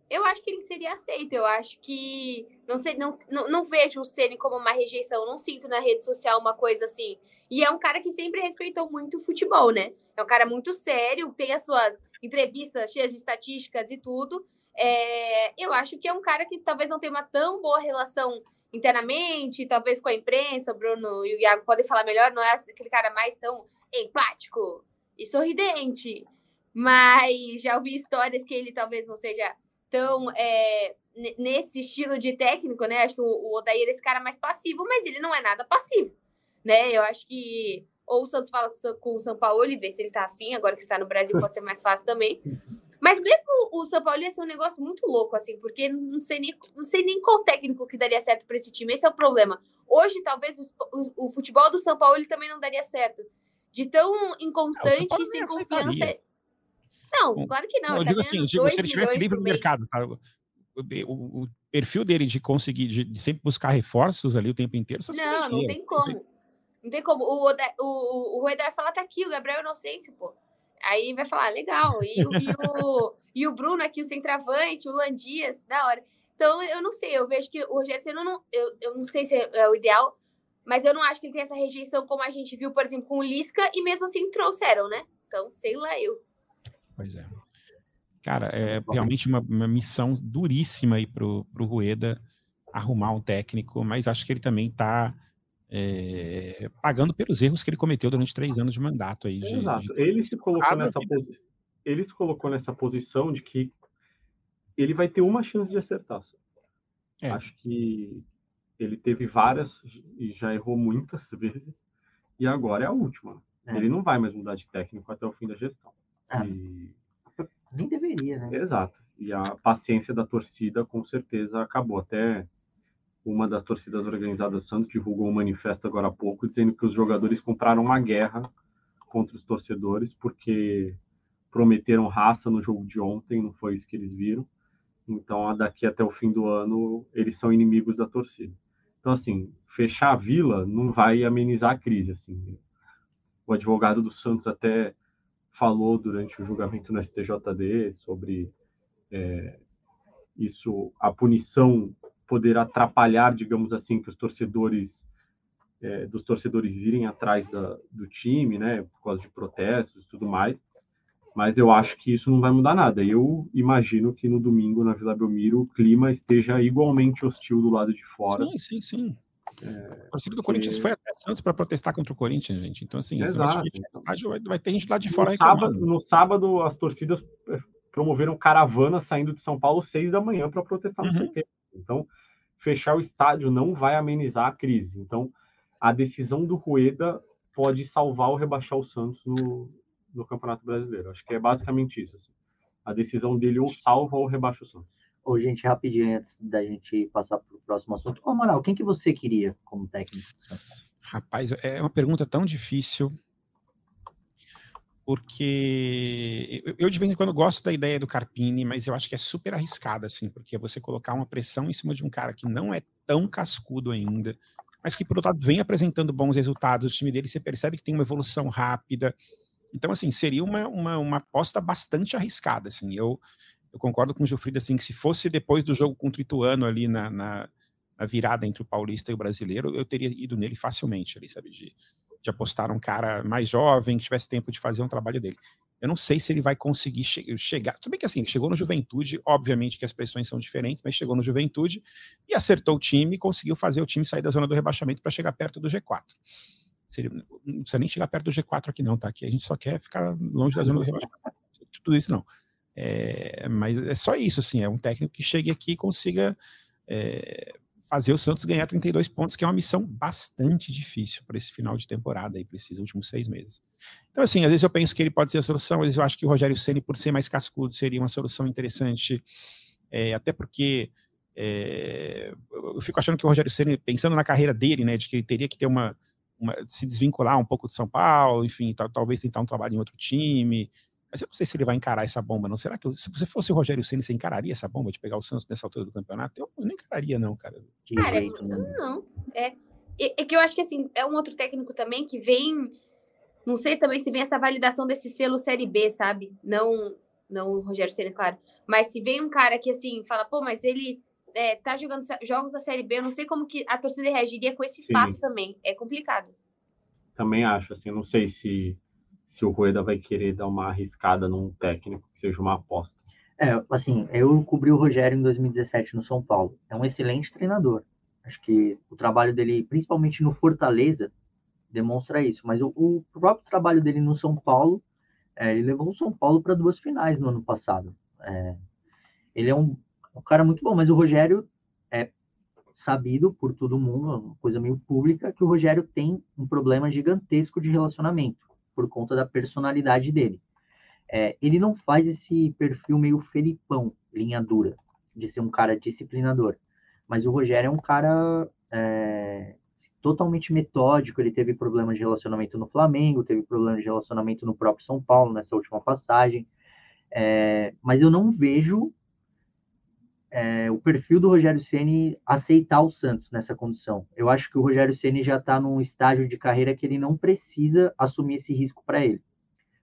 Eu acho que ele seria aceito. Eu acho que. Não, sei, não, não, não vejo o Ceni como uma rejeição. Não sinto na rede social uma coisa assim. E é um cara que sempre respeitou muito o futebol, né? É um cara muito sério, tem as suas entrevistas cheias de estatísticas e tudo. É, eu acho que é um cara que talvez não tenha uma tão boa relação internamente, talvez com a imprensa. O Bruno e o Iago podem falar melhor, não é aquele cara mais tão empático e sorridente. Mas já ouvi histórias que ele talvez não seja tão é, nesse estilo de técnico, né? Acho que o, o Odair é esse cara mais passivo, mas ele não é nada passivo, né? Eu acho que ou o Santos fala com o São- Paulo e vê se ele tá afim, agora que ele tá no Brasil pode ser mais fácil também. [LAUGHS] Mas mesmo o São Paulo ia ser um negócio muito louco, assim, porque não sei nem, não sei nem qual técnico que daria certo para esse time. Esse é o problema. Hoje, talvez, o, o futebol do São Paulo ele também não daria certo. De tão inconstante Paulo e sem confiança. aceitaria. Não, claro que não. eu tá digo assim, eu digo, se ele tivesse livre no mercado, tá? O, o- perfil dele de conseguir, de, de sempre buscar reforços ali o tempo inteiro, só Não, não tem como. Não tem como. O, Ode, o, o Rueda vai falar, tá aqui, o Gabriel Inocêncio, pô. Aí vai falar, legal. E, e, o, e o Bruno aqui, o centroavante, o Landias, da hora. Então, eu não sei, eu vejo que o Rogério Senna, não, eu, eu não sei se é o ideal, mas eu não acho que ele tem essa rejeição como a gente viu, por exemplo, com o Lisca, e mesmo assim trouxeram, né? Então, sei lá eu. Pois é. Cara, é realmente uma, uma missão duríssima aí pro, pro Rueda arrumar um técnico, mas acho que ele também está é, pagando pelos erros que ele cometeu durante três anos de mandato aí. De, Exato. De... Ele se colocou nessa posi... ele se colocou nessa posição de que ele vai ter uma chance de acertar. É. Acho que ele teve várias e já errou muitas [LAUGHS] vezes e agora é a última. É. Ele não vai mais mudar de técnico até o fim da gestão. Ah, e... Nem deveria, né? Exato. E a paciência da torcida com certeza acabou. Até uma das torcidas organizadas do Santos divulgou um manifesto agora há pouco dizendo que os jogadores compraram uma guerra contra os torcedores porque prometeram raça no jogo de ontem, não foi isso que eles viram. Então, daqui até o fim do ano, eles são inimigos da torcida. Então, assim, fechar a vila não vai amenizar a crise. Assim. O advogado do Santos até falou durante o julgamento no STJD sobre é, isso, a punição poder atrapalhar, digamos assim, que os torcedores é, dos torcedores irem atrás da, do time, né, por causa de protestos e tudo mais. Mas eu acho que isso não vai mudar nada. Eu imagino que no domingo na Vila Belmiro o clima esteja igualmente hostil do lado de fora. Sim, sim, sim. É, a torcida do Corinthians foi até Santos para protestar contra o Corinthians, gente. Então, assim, Exato. Vai, vai, ter gente lá de fora no sábado, no sábado, as torcidas é, promoveram caravana saindo de São Paulo seis da manhã para protestar no uhum. CT. Então, fechar o estádio não vai amenizar a crise. Então, a decisão do Rueda pode salvar ou rebaixar o Santos no, no Campeonato Brasileiro. Acho que é basicamente isso. Assim. A decisão dele ou salva ou rebaixa o Santos. Ô, gente, rapidinho, antes da gente passar para o próximo assunto. Ô, Amaral, quem que você queria como técnico? Rapaz, é uma pergunta tão difícil porque eu, de vez em quando gosto da ideia do Carpini, mas eu acho que é super arriscada, assim, porque é você colocar uma pressão em cima de um cara que não é tão cascudo ainda, mas que, por outro lado, vem apresentando bons resultados, o time dele você percebe que tem uma evolução rápida. Então, assim, seria uma, uma, uma aposta bastante arriscada, assim. Eu, eu concordo com o Gilfrida, assim, que se fosse depois do jogo contra o Ituano ali na, na, na virada entre o paulista e o brasileiro, eu teria ido nele facilmente, ali, sabe, de de apostar um cara mais jovem, que tivesse tempo de fazer um trabalho dele. Eu não sei se ele vai conseguir che chegar. Tudo bem que assim, ele chegou no Juventude, obviamente que as pressões são diferentes, mas chegou no Juventude e acertou o time e conseguiu fazer o time sair da zona do rebaixamento para chegar perto do G4. Seria, não precisa nem chegar perto do G4 aqui, não, tá? Aqui a gente só quer ficar longe da zona do [LAUGHS] rebaixamento. Tudo isso não. É, mas é só isso, assim, é um técnico que chegue aqui e consiga é, fazer o Santos ganhar 32 pontos, que é uma missão bastante difícil para esse final de temporada, para esses últimos seis meses. Então, assim, às vezes eu penso que ele pode ser a solução, às vezes eu acho que o Rogério Ceni por ser mais cascudo, seria uma solução interessante, é, até porque é, eu fico achando que o Rogério Ceni pensando na carreira dele, né, de que ele teria que ter uma, uma se desvincular um pouco de São Paulo, enfim, talvez tentar um trabalho em outro time, mas eu não sei se ele vai encarar essa bomba, não. Será que se você fosse o Rogério Senna, você encararia essa bomba de pegar o Santos nessa altura do campeonato? Eu não encararia, não, cara. cara, não. É, é que eu acho que assim, é um outro técnico também que vem. Não sei também se vem essa validação desse selo Série B, sabe? Não, não o Rogério Senna, claro. Mas se vem um cara que assim fala, pô, mas ele é, tá jogando jogos da Série B, eu não sei como que a torcida reagiria com esse Sim. fato também. É complicado. Também acho, assim, não sei se se o Rueda vai querer dar uma arriscada num técnico que seja uma aposta. É, assim, eu cobri o Rogério em 2017 no São Paulo. É um excelente treinador. Acho que o trabalho dele, principalmente no Fortaleza, demonstra isso. Mas o, o próprio trabalho dele no São Paulo, é, ele levou o São Paulo para duas finais no ano passado. É, ele é um, um, cara muito bom, mas o Rogério é sabido por todo mundo, uma coisa meio pública, que o Rogério tem um problema gigantesco de relacionamento por conta da personalidade dele. É, ele não faz esse perfil meio Felipão, linha dura, de ser um cara disciplinador. Mas o Rogério é um cara é, totalmente metódico. Ele teve problemas de relacionamento no Flamengo, teve problemas de relacionamento no próprio São Paulo, nessa última passagem. É, mas eu não vejo é, o perfil do Rogério Ceni aceitar o Santos nessa condição. Eu acho que o Rogério Ceni já está num estágio de carreira que ele não precisa assumir esse risco para ele.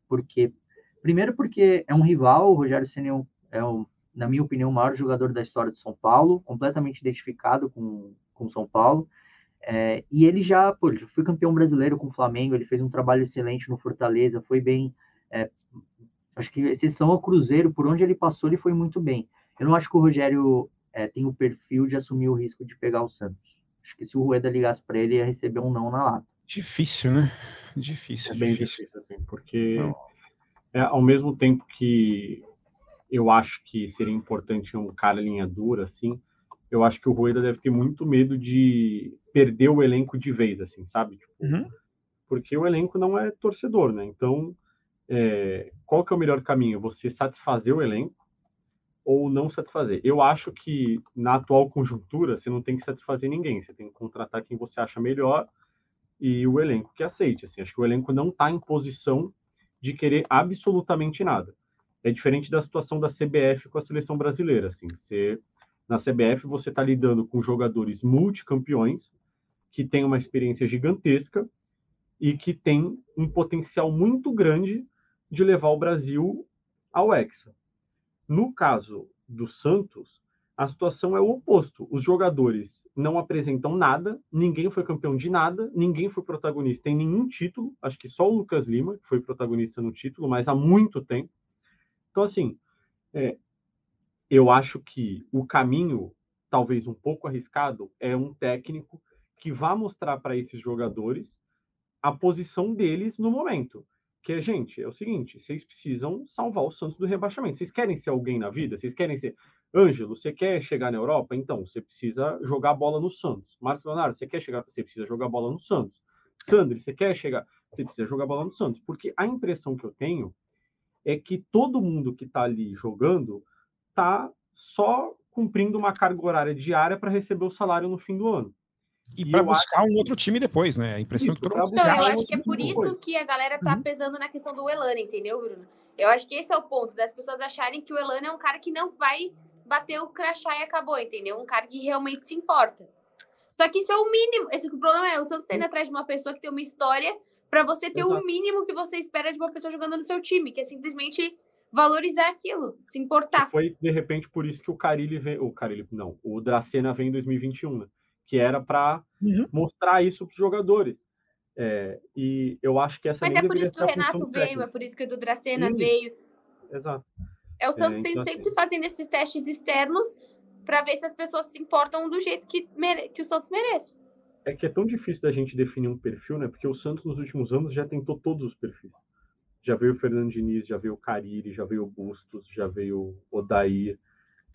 Porque primeiro porque é um rival, o Rogério Ceni é, é um, na minha opinião, o maior jogador da história de São Paulo, completamente identificado com com São Paulo. É, e ele já, pô, ele foi campeão brasileiro com o Flamengo, ele fez um trabalho excelente no Fortaleza, foi bem. É, acho que exceção ao Cruzeiro, por onde ele passou, ele foi muito bem. Eu não acho que o Rogério é, tem o perfil de assumir o risco de pegar o Santos. Acho que se o Rueda ligasse para ele, ia receber um não na lata. Difícil, né? Difícil. É bem difícil, difícil assim, porque é, ao mesmo tempo que eu acho que seria importante um cara linha dura, assim, eu acho que o Rueda deve ter muito medo de perder o elenco de vez, assim, sabe? Tipo, uhum. Porque o elenco não é torcedor, né? Então, é, qual que é o melhor caminho? Você satisfazer o elenco ou não satisfazer? Eu acho que na atual conjuntura você não tem que satisfazer ninguém, você tem que contratar quem você acha melhor e o elenco que aceite. Assim, acho que o elenco não está em posição de querer absolutamente nada. É diferente da situação da CBF com a seleção brasileira. Assim, você na CBF você está lidando com jogadores multicampeões que têm uma experiência gigantesca e que têm um potencial muito grande de levar o Brasil ao Hexa. No caso do Santos, a situação é o oposto. Os jogadores não apresentam nada, ninguém foi campeão de nada, ninguém foi protagonista em nenhum título. Acho que só o Lucas Lima foi protagonista no título, mas há muito tempo. Então, assim, é, eu acho que o caminho, talvez um pouco arriscado, é um técnico que vá mostrar para esses jogadores a posição deles no momento. Que é, gente, é o seguinte: vocês precisam salvar o Santos do rebaixamento. Vocês querem ser alguém na vida? Vocês querem ser. Ângelo, você quer chegar na Europa? Então, você precisa jogar bola no Santos. Marcos Leonardo, você quer chegar? Você precisa jogar bola no Santos. Sandri, você quer chegar? Você precisa jogar bola no Santos. Porque a impressão que eu tenho é que todo mundo que está ali jogando está só cumprindo uma carga horária diária para receber o salário no fim do ano. E, e para buscar acho... um outro time depois, né? A impressão isso, que todo mundo Então, eu acho que é por isso depois. que a galera tá uhum. pesando na questão do Elano, entendeu, Bruno? Eu acho que esse é o ponto, das pessoas acharem que o Elano é um cara que não vai bater o crachá e acabou, entendeu? Um cara que realmente se importa. Só que isso é o mínimo. Esse o problema é, o Santos tá indo atrás de uma pessoa que tem uma história para você ter Exato. o mínimo que você espera de uma pessoa jogando no seu time, que é simplesmente valorizar aquilo, se importar. Foi, de repente, por isso que o Carilli vem. O Carilli, não, o Dracena vem em 2021, né? Que era para uhum. mostrar isso para os jogadores. É, e eu acho que essa Mas é por isso que o Renato veio, é por isso que o Dracena Sim. veio. Exato. É o Santos é, então, sempre assim... fazendo esses testes externos para ver se as pessoas se importam do jeito que, mere... que o Santos merece. É que é tão difícil da gente definir um perfil, né? Porque o Santos nos últimos anos já tentou todos os perfis já veio o Fernando Diniz, já veio o Cariri, já veio o Bustos, já veio o Odair,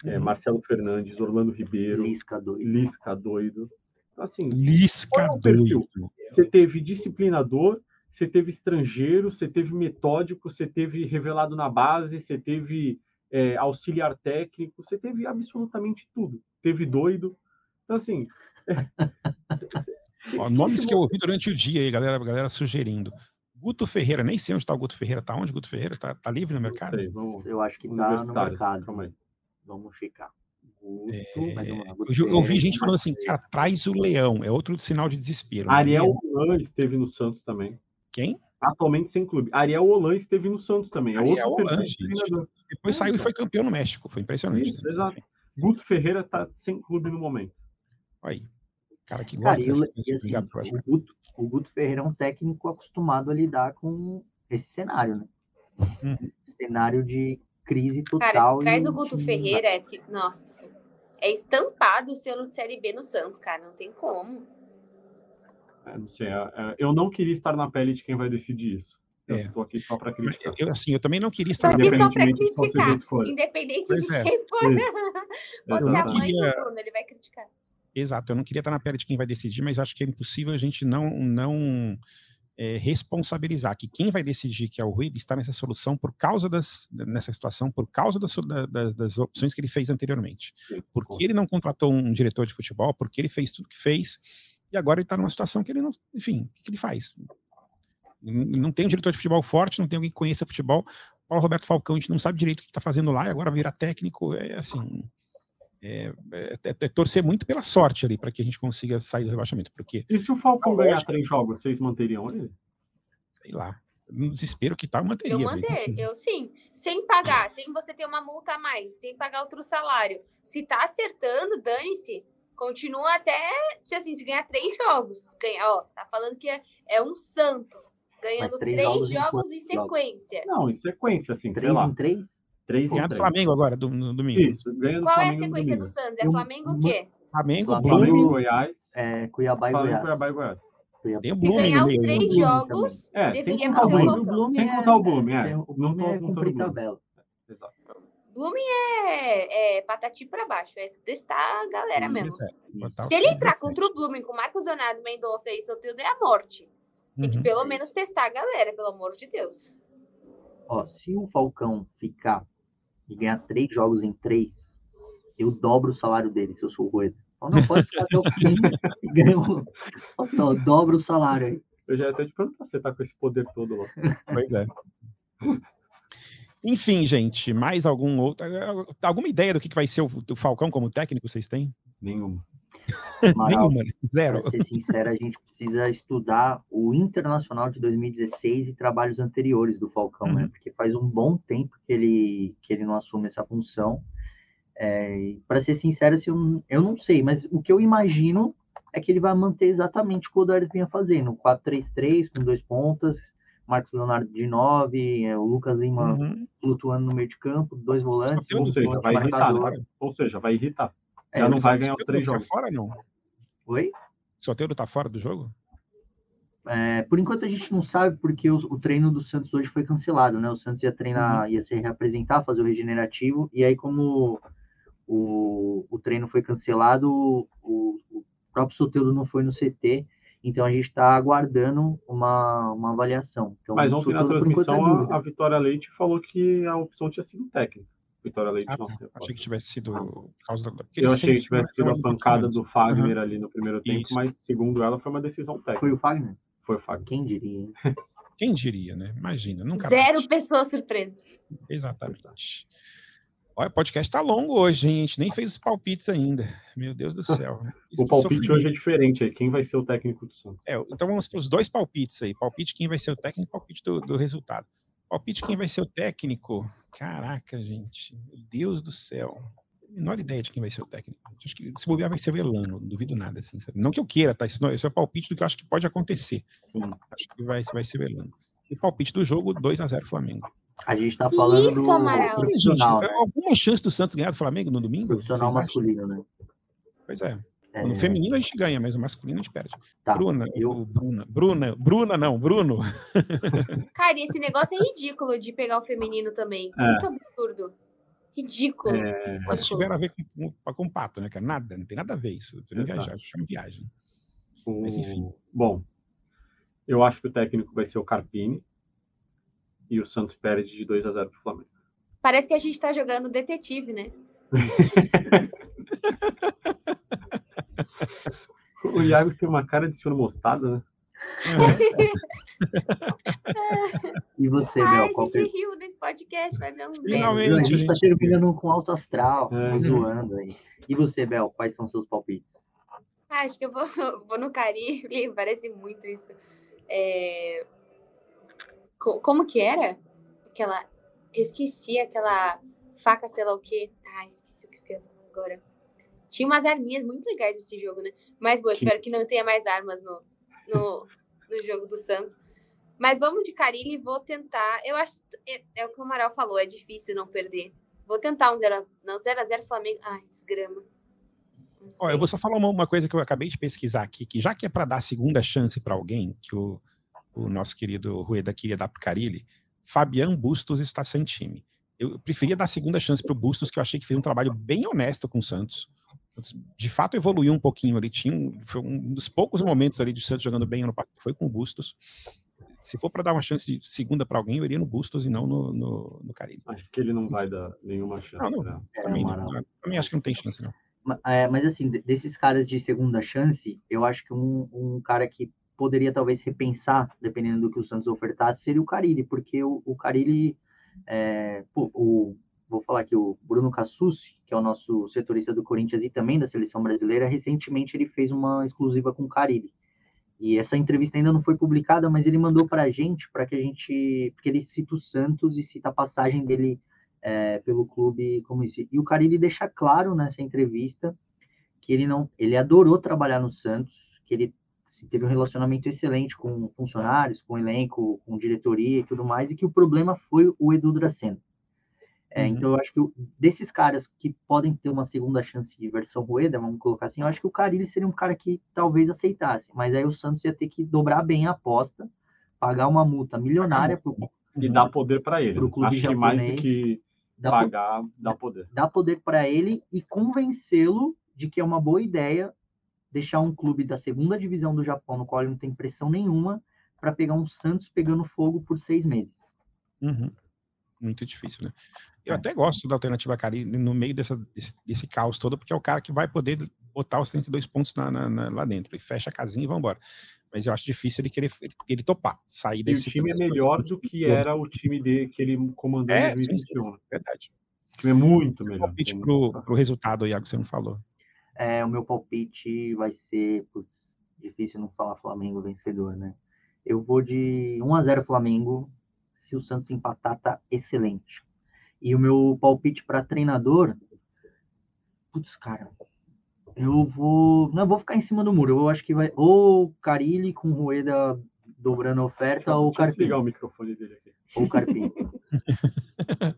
é, uhum. é, Marcelo Fernandes, Orlando Ribeiro, Lisca doido. Lisca doido. Então, assim, Lisca doido. Você teve disciplinador, você teve estrangeiro, você teve metódico, você teve revelado na base, você teve é, auxiliar técnico, você teve absolutamente tudo. Teve doido. Então, assim. [LAUGHS] Ó, nomes que eu ouvi durante o dia aí, galera, galera sugerindo. Guto Ferreira, nem sei onde está o Guto Ferreira. Está onde Guto Ferreira? Está tá livre no mercado? Sei, vamos, eu acho que está no mercado. Vamos ficar. Guto, é, eu, eu ouvi gente falando assim, cara, traz o leão. É outro sinal de desespero. Né? Ariel Holan esteve no Santos também. Quem? Atualmente sem clube. Ariel Holan esteve no Santos também. É Ariel outro Holan, Depois é, saiu e foi campeão no México. Foi impressionante. Isso, né? Exato. Guto Ferreira está sem clube no momento. Aí. Cara que gosta cara, eu, e, assim, o, Guto, o Guto Ferreira é um técnico acostumado a lidar com esse cenário, né? Uhum. Cenário de crise total. Cara, se traz o Guto Ferreira, é, nossa, é estampado o selo de Série B no Santos, cara, não tem como. É, não sei, é, é, eu não queria estar na pele de quem vai decidir isso. Eu estou aqui só para criticar. Eu, assim, eu também não queria estar na pele só para criticar, independente de é. quem for. [LAUGHS] Pode ser a mãe queria... do Bruno, ele vai criticar. Exato, eu não queria estar na pele de quem vai decidir, mas acho que é impossível a gente não, não é, responsabilizar que quem vai decidir que é o Rui está nessa solução por causa das, nessa situação, por causa das, das, das opções que ele fez anteriormente. Porque ele não contratou um diretor de futebol, porque ele fez tudo que fez, e agora ele está numa situação que ele não, enfim, o que ele faz? Não tem um diretor de futebol forte, não tem alguém que conheça futebol. Paulo Roberto Falcão, a gente não sabe direito o que está fazendo lá, e agora vira técnico, é assim, é, é, é, é torcer muito pela sorte ali para que a gente consiga sair do rebaixamento. Porque, e se o Falcão ganhar três jogos, vocês manteriam ele? Sei lá. No desespero que tá, eu manteria. Eu manter, eu sim. Sem pagar, sem você ter uma multa a mais, sem pagar outro salário. Se tá acertando, dane-se. Continua até, se assim, se ganhar três jogos. Ganha, ó, tá falando que é, é um Santos. Ganhando três, três, jogos, jogos em, em sequência. Não, em sequência, assim, três sei lá. em três? Três Ganhar do Flamengo agora, do, no domingo. Isso, ganha do Qual Flamengo é a sequência do Santos? É Flamengo o quê? Flamengo, Flamengo, Blooming, Goiás, É, Cuiabá e Flamengo, Goiás. Cuiabá e Goiás. Tem o Se Blooming ganhar os três Blooming jogos, É, sem deveria contar o. Blooming Sem é- contar o Blooming, é. O tô é contando o cumprir Blooming. tabela. Exato. Blooming é, é patati pra baixo, é testar a galera mesmo. É, Se ele entrar 17. contra o Blooming com Marcos Leonardo, Mendonça e Soteldo, é a morte. Tem que Uhum. pelo menos testar a galera, pelo amor de Deus. Ó, se o Falcão ficar e ganhar três jogos em três, eu dobro o salário dele, se eu sou o Rueda. Então não pode ficar até o fim [LAUGHS] e ganha o... Ó, dobra o salário aí. Eu já ia até te perguntar se você tá com esse poder todo lá. [LAUGHS] Pois é. Enfim, gente, mais algum outro. Alguma ideia do que vai ser o Falcão como técnico vocês têm? Nenhuma. Amaral, Nenhuma, né? zero. Para ser sincero, a gente precisa estudar o Internacional de 2016 e trabalhos anteriores do Falcão, né? Uhum. Porque faz um bom tempo que ele, que ele não assume essa função. Para ser sincero, assim, eu, eu não sei, mas o que eu imagino é que ele vai manter exatamente o que o Odair vinha fazendo: 4-3-3, com dois pontas, Marcos Leonardo de 9, o Lucas Lima Uhum. flutuando no meio de campo, dois volantes, Ou um Ou seja, vai irritar, né? Ou seja, vai irritar. É, Já não vai ganhar os três vai jogos. ficar fora, não? Oi? Soteldo tá fora do jogo? É, por enquanto a gente não sabe porque o, o treino do Santos hoje foi cancelado, né? O Santos ia treinar, ia se reapresentar, fazer o regenerativo, e aí como o, o treino foi cancelado, o, o próprio Soteldo não foi no CT, então a gente está aguardando uma, uma avaliação. Então, Mas o ontem na Soteldo, por enquanto, é transmissão, a, dúvida. a Vitória Leite falou que a opção tinha sido técnica. Vitória Leite, Ah, tá. Achei que tivesse sido por causa da. Eu achei que tivesse sido a pancada do Fagner ali no primeiro tempo, Isso. mas segundo ela foi uma decisão técnica. Foi o Fagner? Foi o Fagner. Quem diria? hein? [LAUGHS] Quem diria, né? Imagina, nunca Zero bate. pessoas surpresas. Exatamente. Olha, o podcast tá longo hoje, hein? A gente nem fez os palpites ainda. Meu Deus do céu. [LAUGHS] Isso O palpite sofrimento. hoje é diferente aí. Quem vai ser o técnico do Santos? É, então vamos para os dois palpites aí. Palpite quem vai ser o técnico, palpite do, do resultado. Palpite quem vai ser o técnico. Caraca, gente. Meu Deus do céu. Menor ideia de quem vai ser o técnico. Acho que se bobear vai ser o Elano, não duvido nada, assim, sabe? Não que eu queira, tá? Isso, não, isso é o palpite do que eu acho que pode acontecer. Hum. Acho que vai, vai ser o Elano. E palpite do jogo, 2 a 0 Flamengo. A gente está falando Isso, do Amaral. Gente, né? alguma chance do Santos ganhar do Flamengo no domingo? profissional Vocês acham? masculino, né? Pois é. É, No feminino a gente ganha, mas o masculino a gente perde. tá. Bruna, eu- o Bruna, Bruna, Bruna não, Bruno. [LAUGHS] Cara, e esse negócio é ridículo de pegar o feminino também. É. Muito absurdo. Ridículo. É, Mas tiveram a ver com, com, com pato, né, cara? Nada, não tem nada a ver isso. Tem viajar, chama viagem. o- Mas, enfim. Bom, eu acho que o técnico vai ser o Carpini e o Santos perde de 2 a 0 pro Flamengo. Parece que a gente tá jogando detetive, né? [LAUGHS] O Iago tem uma cara de senhor mostarda, né? [LAUGHS] E você, Ai, Bel, a gente riu nesse podcast fazer uns Finalmente. meses. a gente tá terminando com alto astral, É. zoando aí. E você, Bel, quais são seus palpites? Ah, acho que eu vou, [LAUGHS] vou no Cari, porque [LAUGHS] parece muito isso. É, co- Como que era? Aquela. Eu esqueci aquela faca, sei lá o quê. Ah, esqueci o que eu ia falar agora. Tinha umas arminhas muito legais esse jogo, né? Mas, boa, espero que não tenha mais armas no, no, no jogo do Santos. Mas vamos de Carilli e vou tentar. Eu acho. É, é o que o Amaral falou, é difícil não perder. Vou tentar um 0x0 não, 0 a 0 Flamengo. Ai, desgrama. Ó, eu vou só falar uma, uma coisa que eu acabei de pesquisar aqui, que já que é para dar segunda chance para alguém, que o, o nosso querido Rueda queria dar pro Carilli, Fabian Bustos está sem time. Eu preferia dar segunda chance pro Bustos, que eu achei que fez um trabalho bem honesto com o Santos. De fato, evoluiu um pouquinho ali. Tinha, um- foi um dos poucos momentos ali de Santos jogando bem ano passado, foi com o Bustos. Se for para dar uma chance de segunda para alguém, eu iria no Bustos e não no, no, no. Acho que ele não vai dar nenhuma chance. Não, não. pra- É, Também, não, também acho que não tem chance, não. É, mas assim, de- desses caras de segunda chance, eu acho que um, um cara que poderia talvez repensar, dependendo do que o Santos ofertasse, seria o Carilli, porque o, o Carilli, é, pô, o, vou falar aqui, o Bruno Cassucci, que é o nosso setorista do Corinthians e também da seleção brasileira, recentemente ele fez uma exclusiva com o Caribe. E essa entrevista ainda não foi publicada, mas ele mandou para a gente, para que a gente. Porque ele cita o Santos e cita a passagem dele é, pelo clube como isso. E o Caribe deixa claro nessa entrevista que ele não. Ele adorou trabalhar no Santos, que ele assim, teve um relacionamento excelente com funcionários, com elenco, com diretoria e tudo mais, e que o problema foi o Edu Dracena. É, uhum. Então, eu acho que desses caras que podem ter uma segunda chance de versão Rueda, vamos colocar assim, eu acho que o Carilli seria um cara que talvez aceitasse, mas aí o Santos ia ter que dobrar bem a aposta, pagar uma multa milionária pro, e dar poder para ele. Pro clube acho japonês, que mais do que dá pagar, dá poder. Dá poder para ele e convencê-lo de que é uma boa ideia deixar um clube da segunda divisão do Japão, no qual ele não tem pressão nenhuma, para pegar um Santos pegando fogo por seis meses. Uhum. Muito difícil, né? Eu até gosto da alternativa Cari no meio dessa, desse, desse, caos todo, porque é o cara que vai poder botar os 32 pontos na, na, na, lá dentro. E fecha a casinha e vamos embora. Mas eu acho difícil ele querer ele topar, sair desse. E o time é melhor do que era o time de, que ele comandou é, em 2021. Sim, verdade. O time é muito melhor. Palpite pro, pro resultado, Iago, você não falou. É, o meu palpite vai ser. Putz, difícil não falar Flamengo vencedor, né? Eu vou de 1 a 0 Flamengo. Se o Santos empatar, tá excelente. E o meu palpite para treinador. Putz, cara. Eu vou. Não, eu vou ficar em cima do muro. Eu acho que vai. Ou Carilli com Rueda dobrando a oferta, ou Carpinho. Deixa eu ligar o microfone dele aqui. Ou Carpinho. [LAUGHS]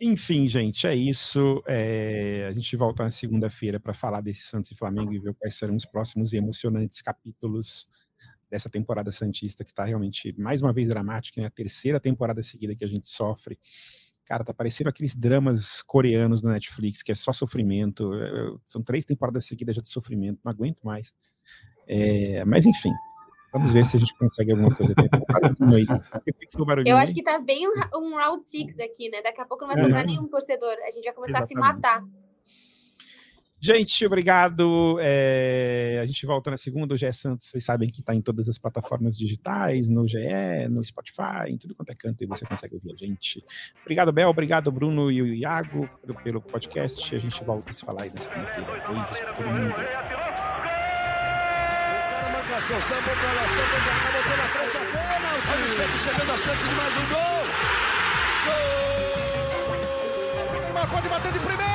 Enfim, gente, é isso. É, a gente volta na segunda-feira para falar desse Santos e Flamengo e ver quais serão os próximos e emocionantes capítulos dessa temporada Santista, que está realmente, mais uma vez, dramática. É a terceira temporada seguida que a gente sofre. Cara, tá parecendo aqueles dramas coreanos no Netflix, que é só sofrimento. É, são três temporadas seguidas já de sofrimento, não aguento mais. É, mas, enfim. Vamos ver se a gente consegue alguma coisa. Eu acho que tá bem um, round six aqui, né? Daqui a pouco não vai sobrar é. nenhum torcedor. A gente vai começar Exatamente. a se matar. Gente, obrigado. É, a gente volta na segunda. O GE Santos, vocês sabem que está em todas as plataformas digitais, no GE, no Spotify, em tudo quanto é canto, e você consegue ouvir a gente. Obrigado, Bel. Obrigado, Bruno e o Iago, pelo, pelo podcast. A gente volta a se falar aí na segunda-feira. Beijos para todo mundo. Marcação, samba, bola, samba, acabou na frente a bola. O time sempre chegando a chance de mais um gol. Gol! Neymar pode bater de primeiro.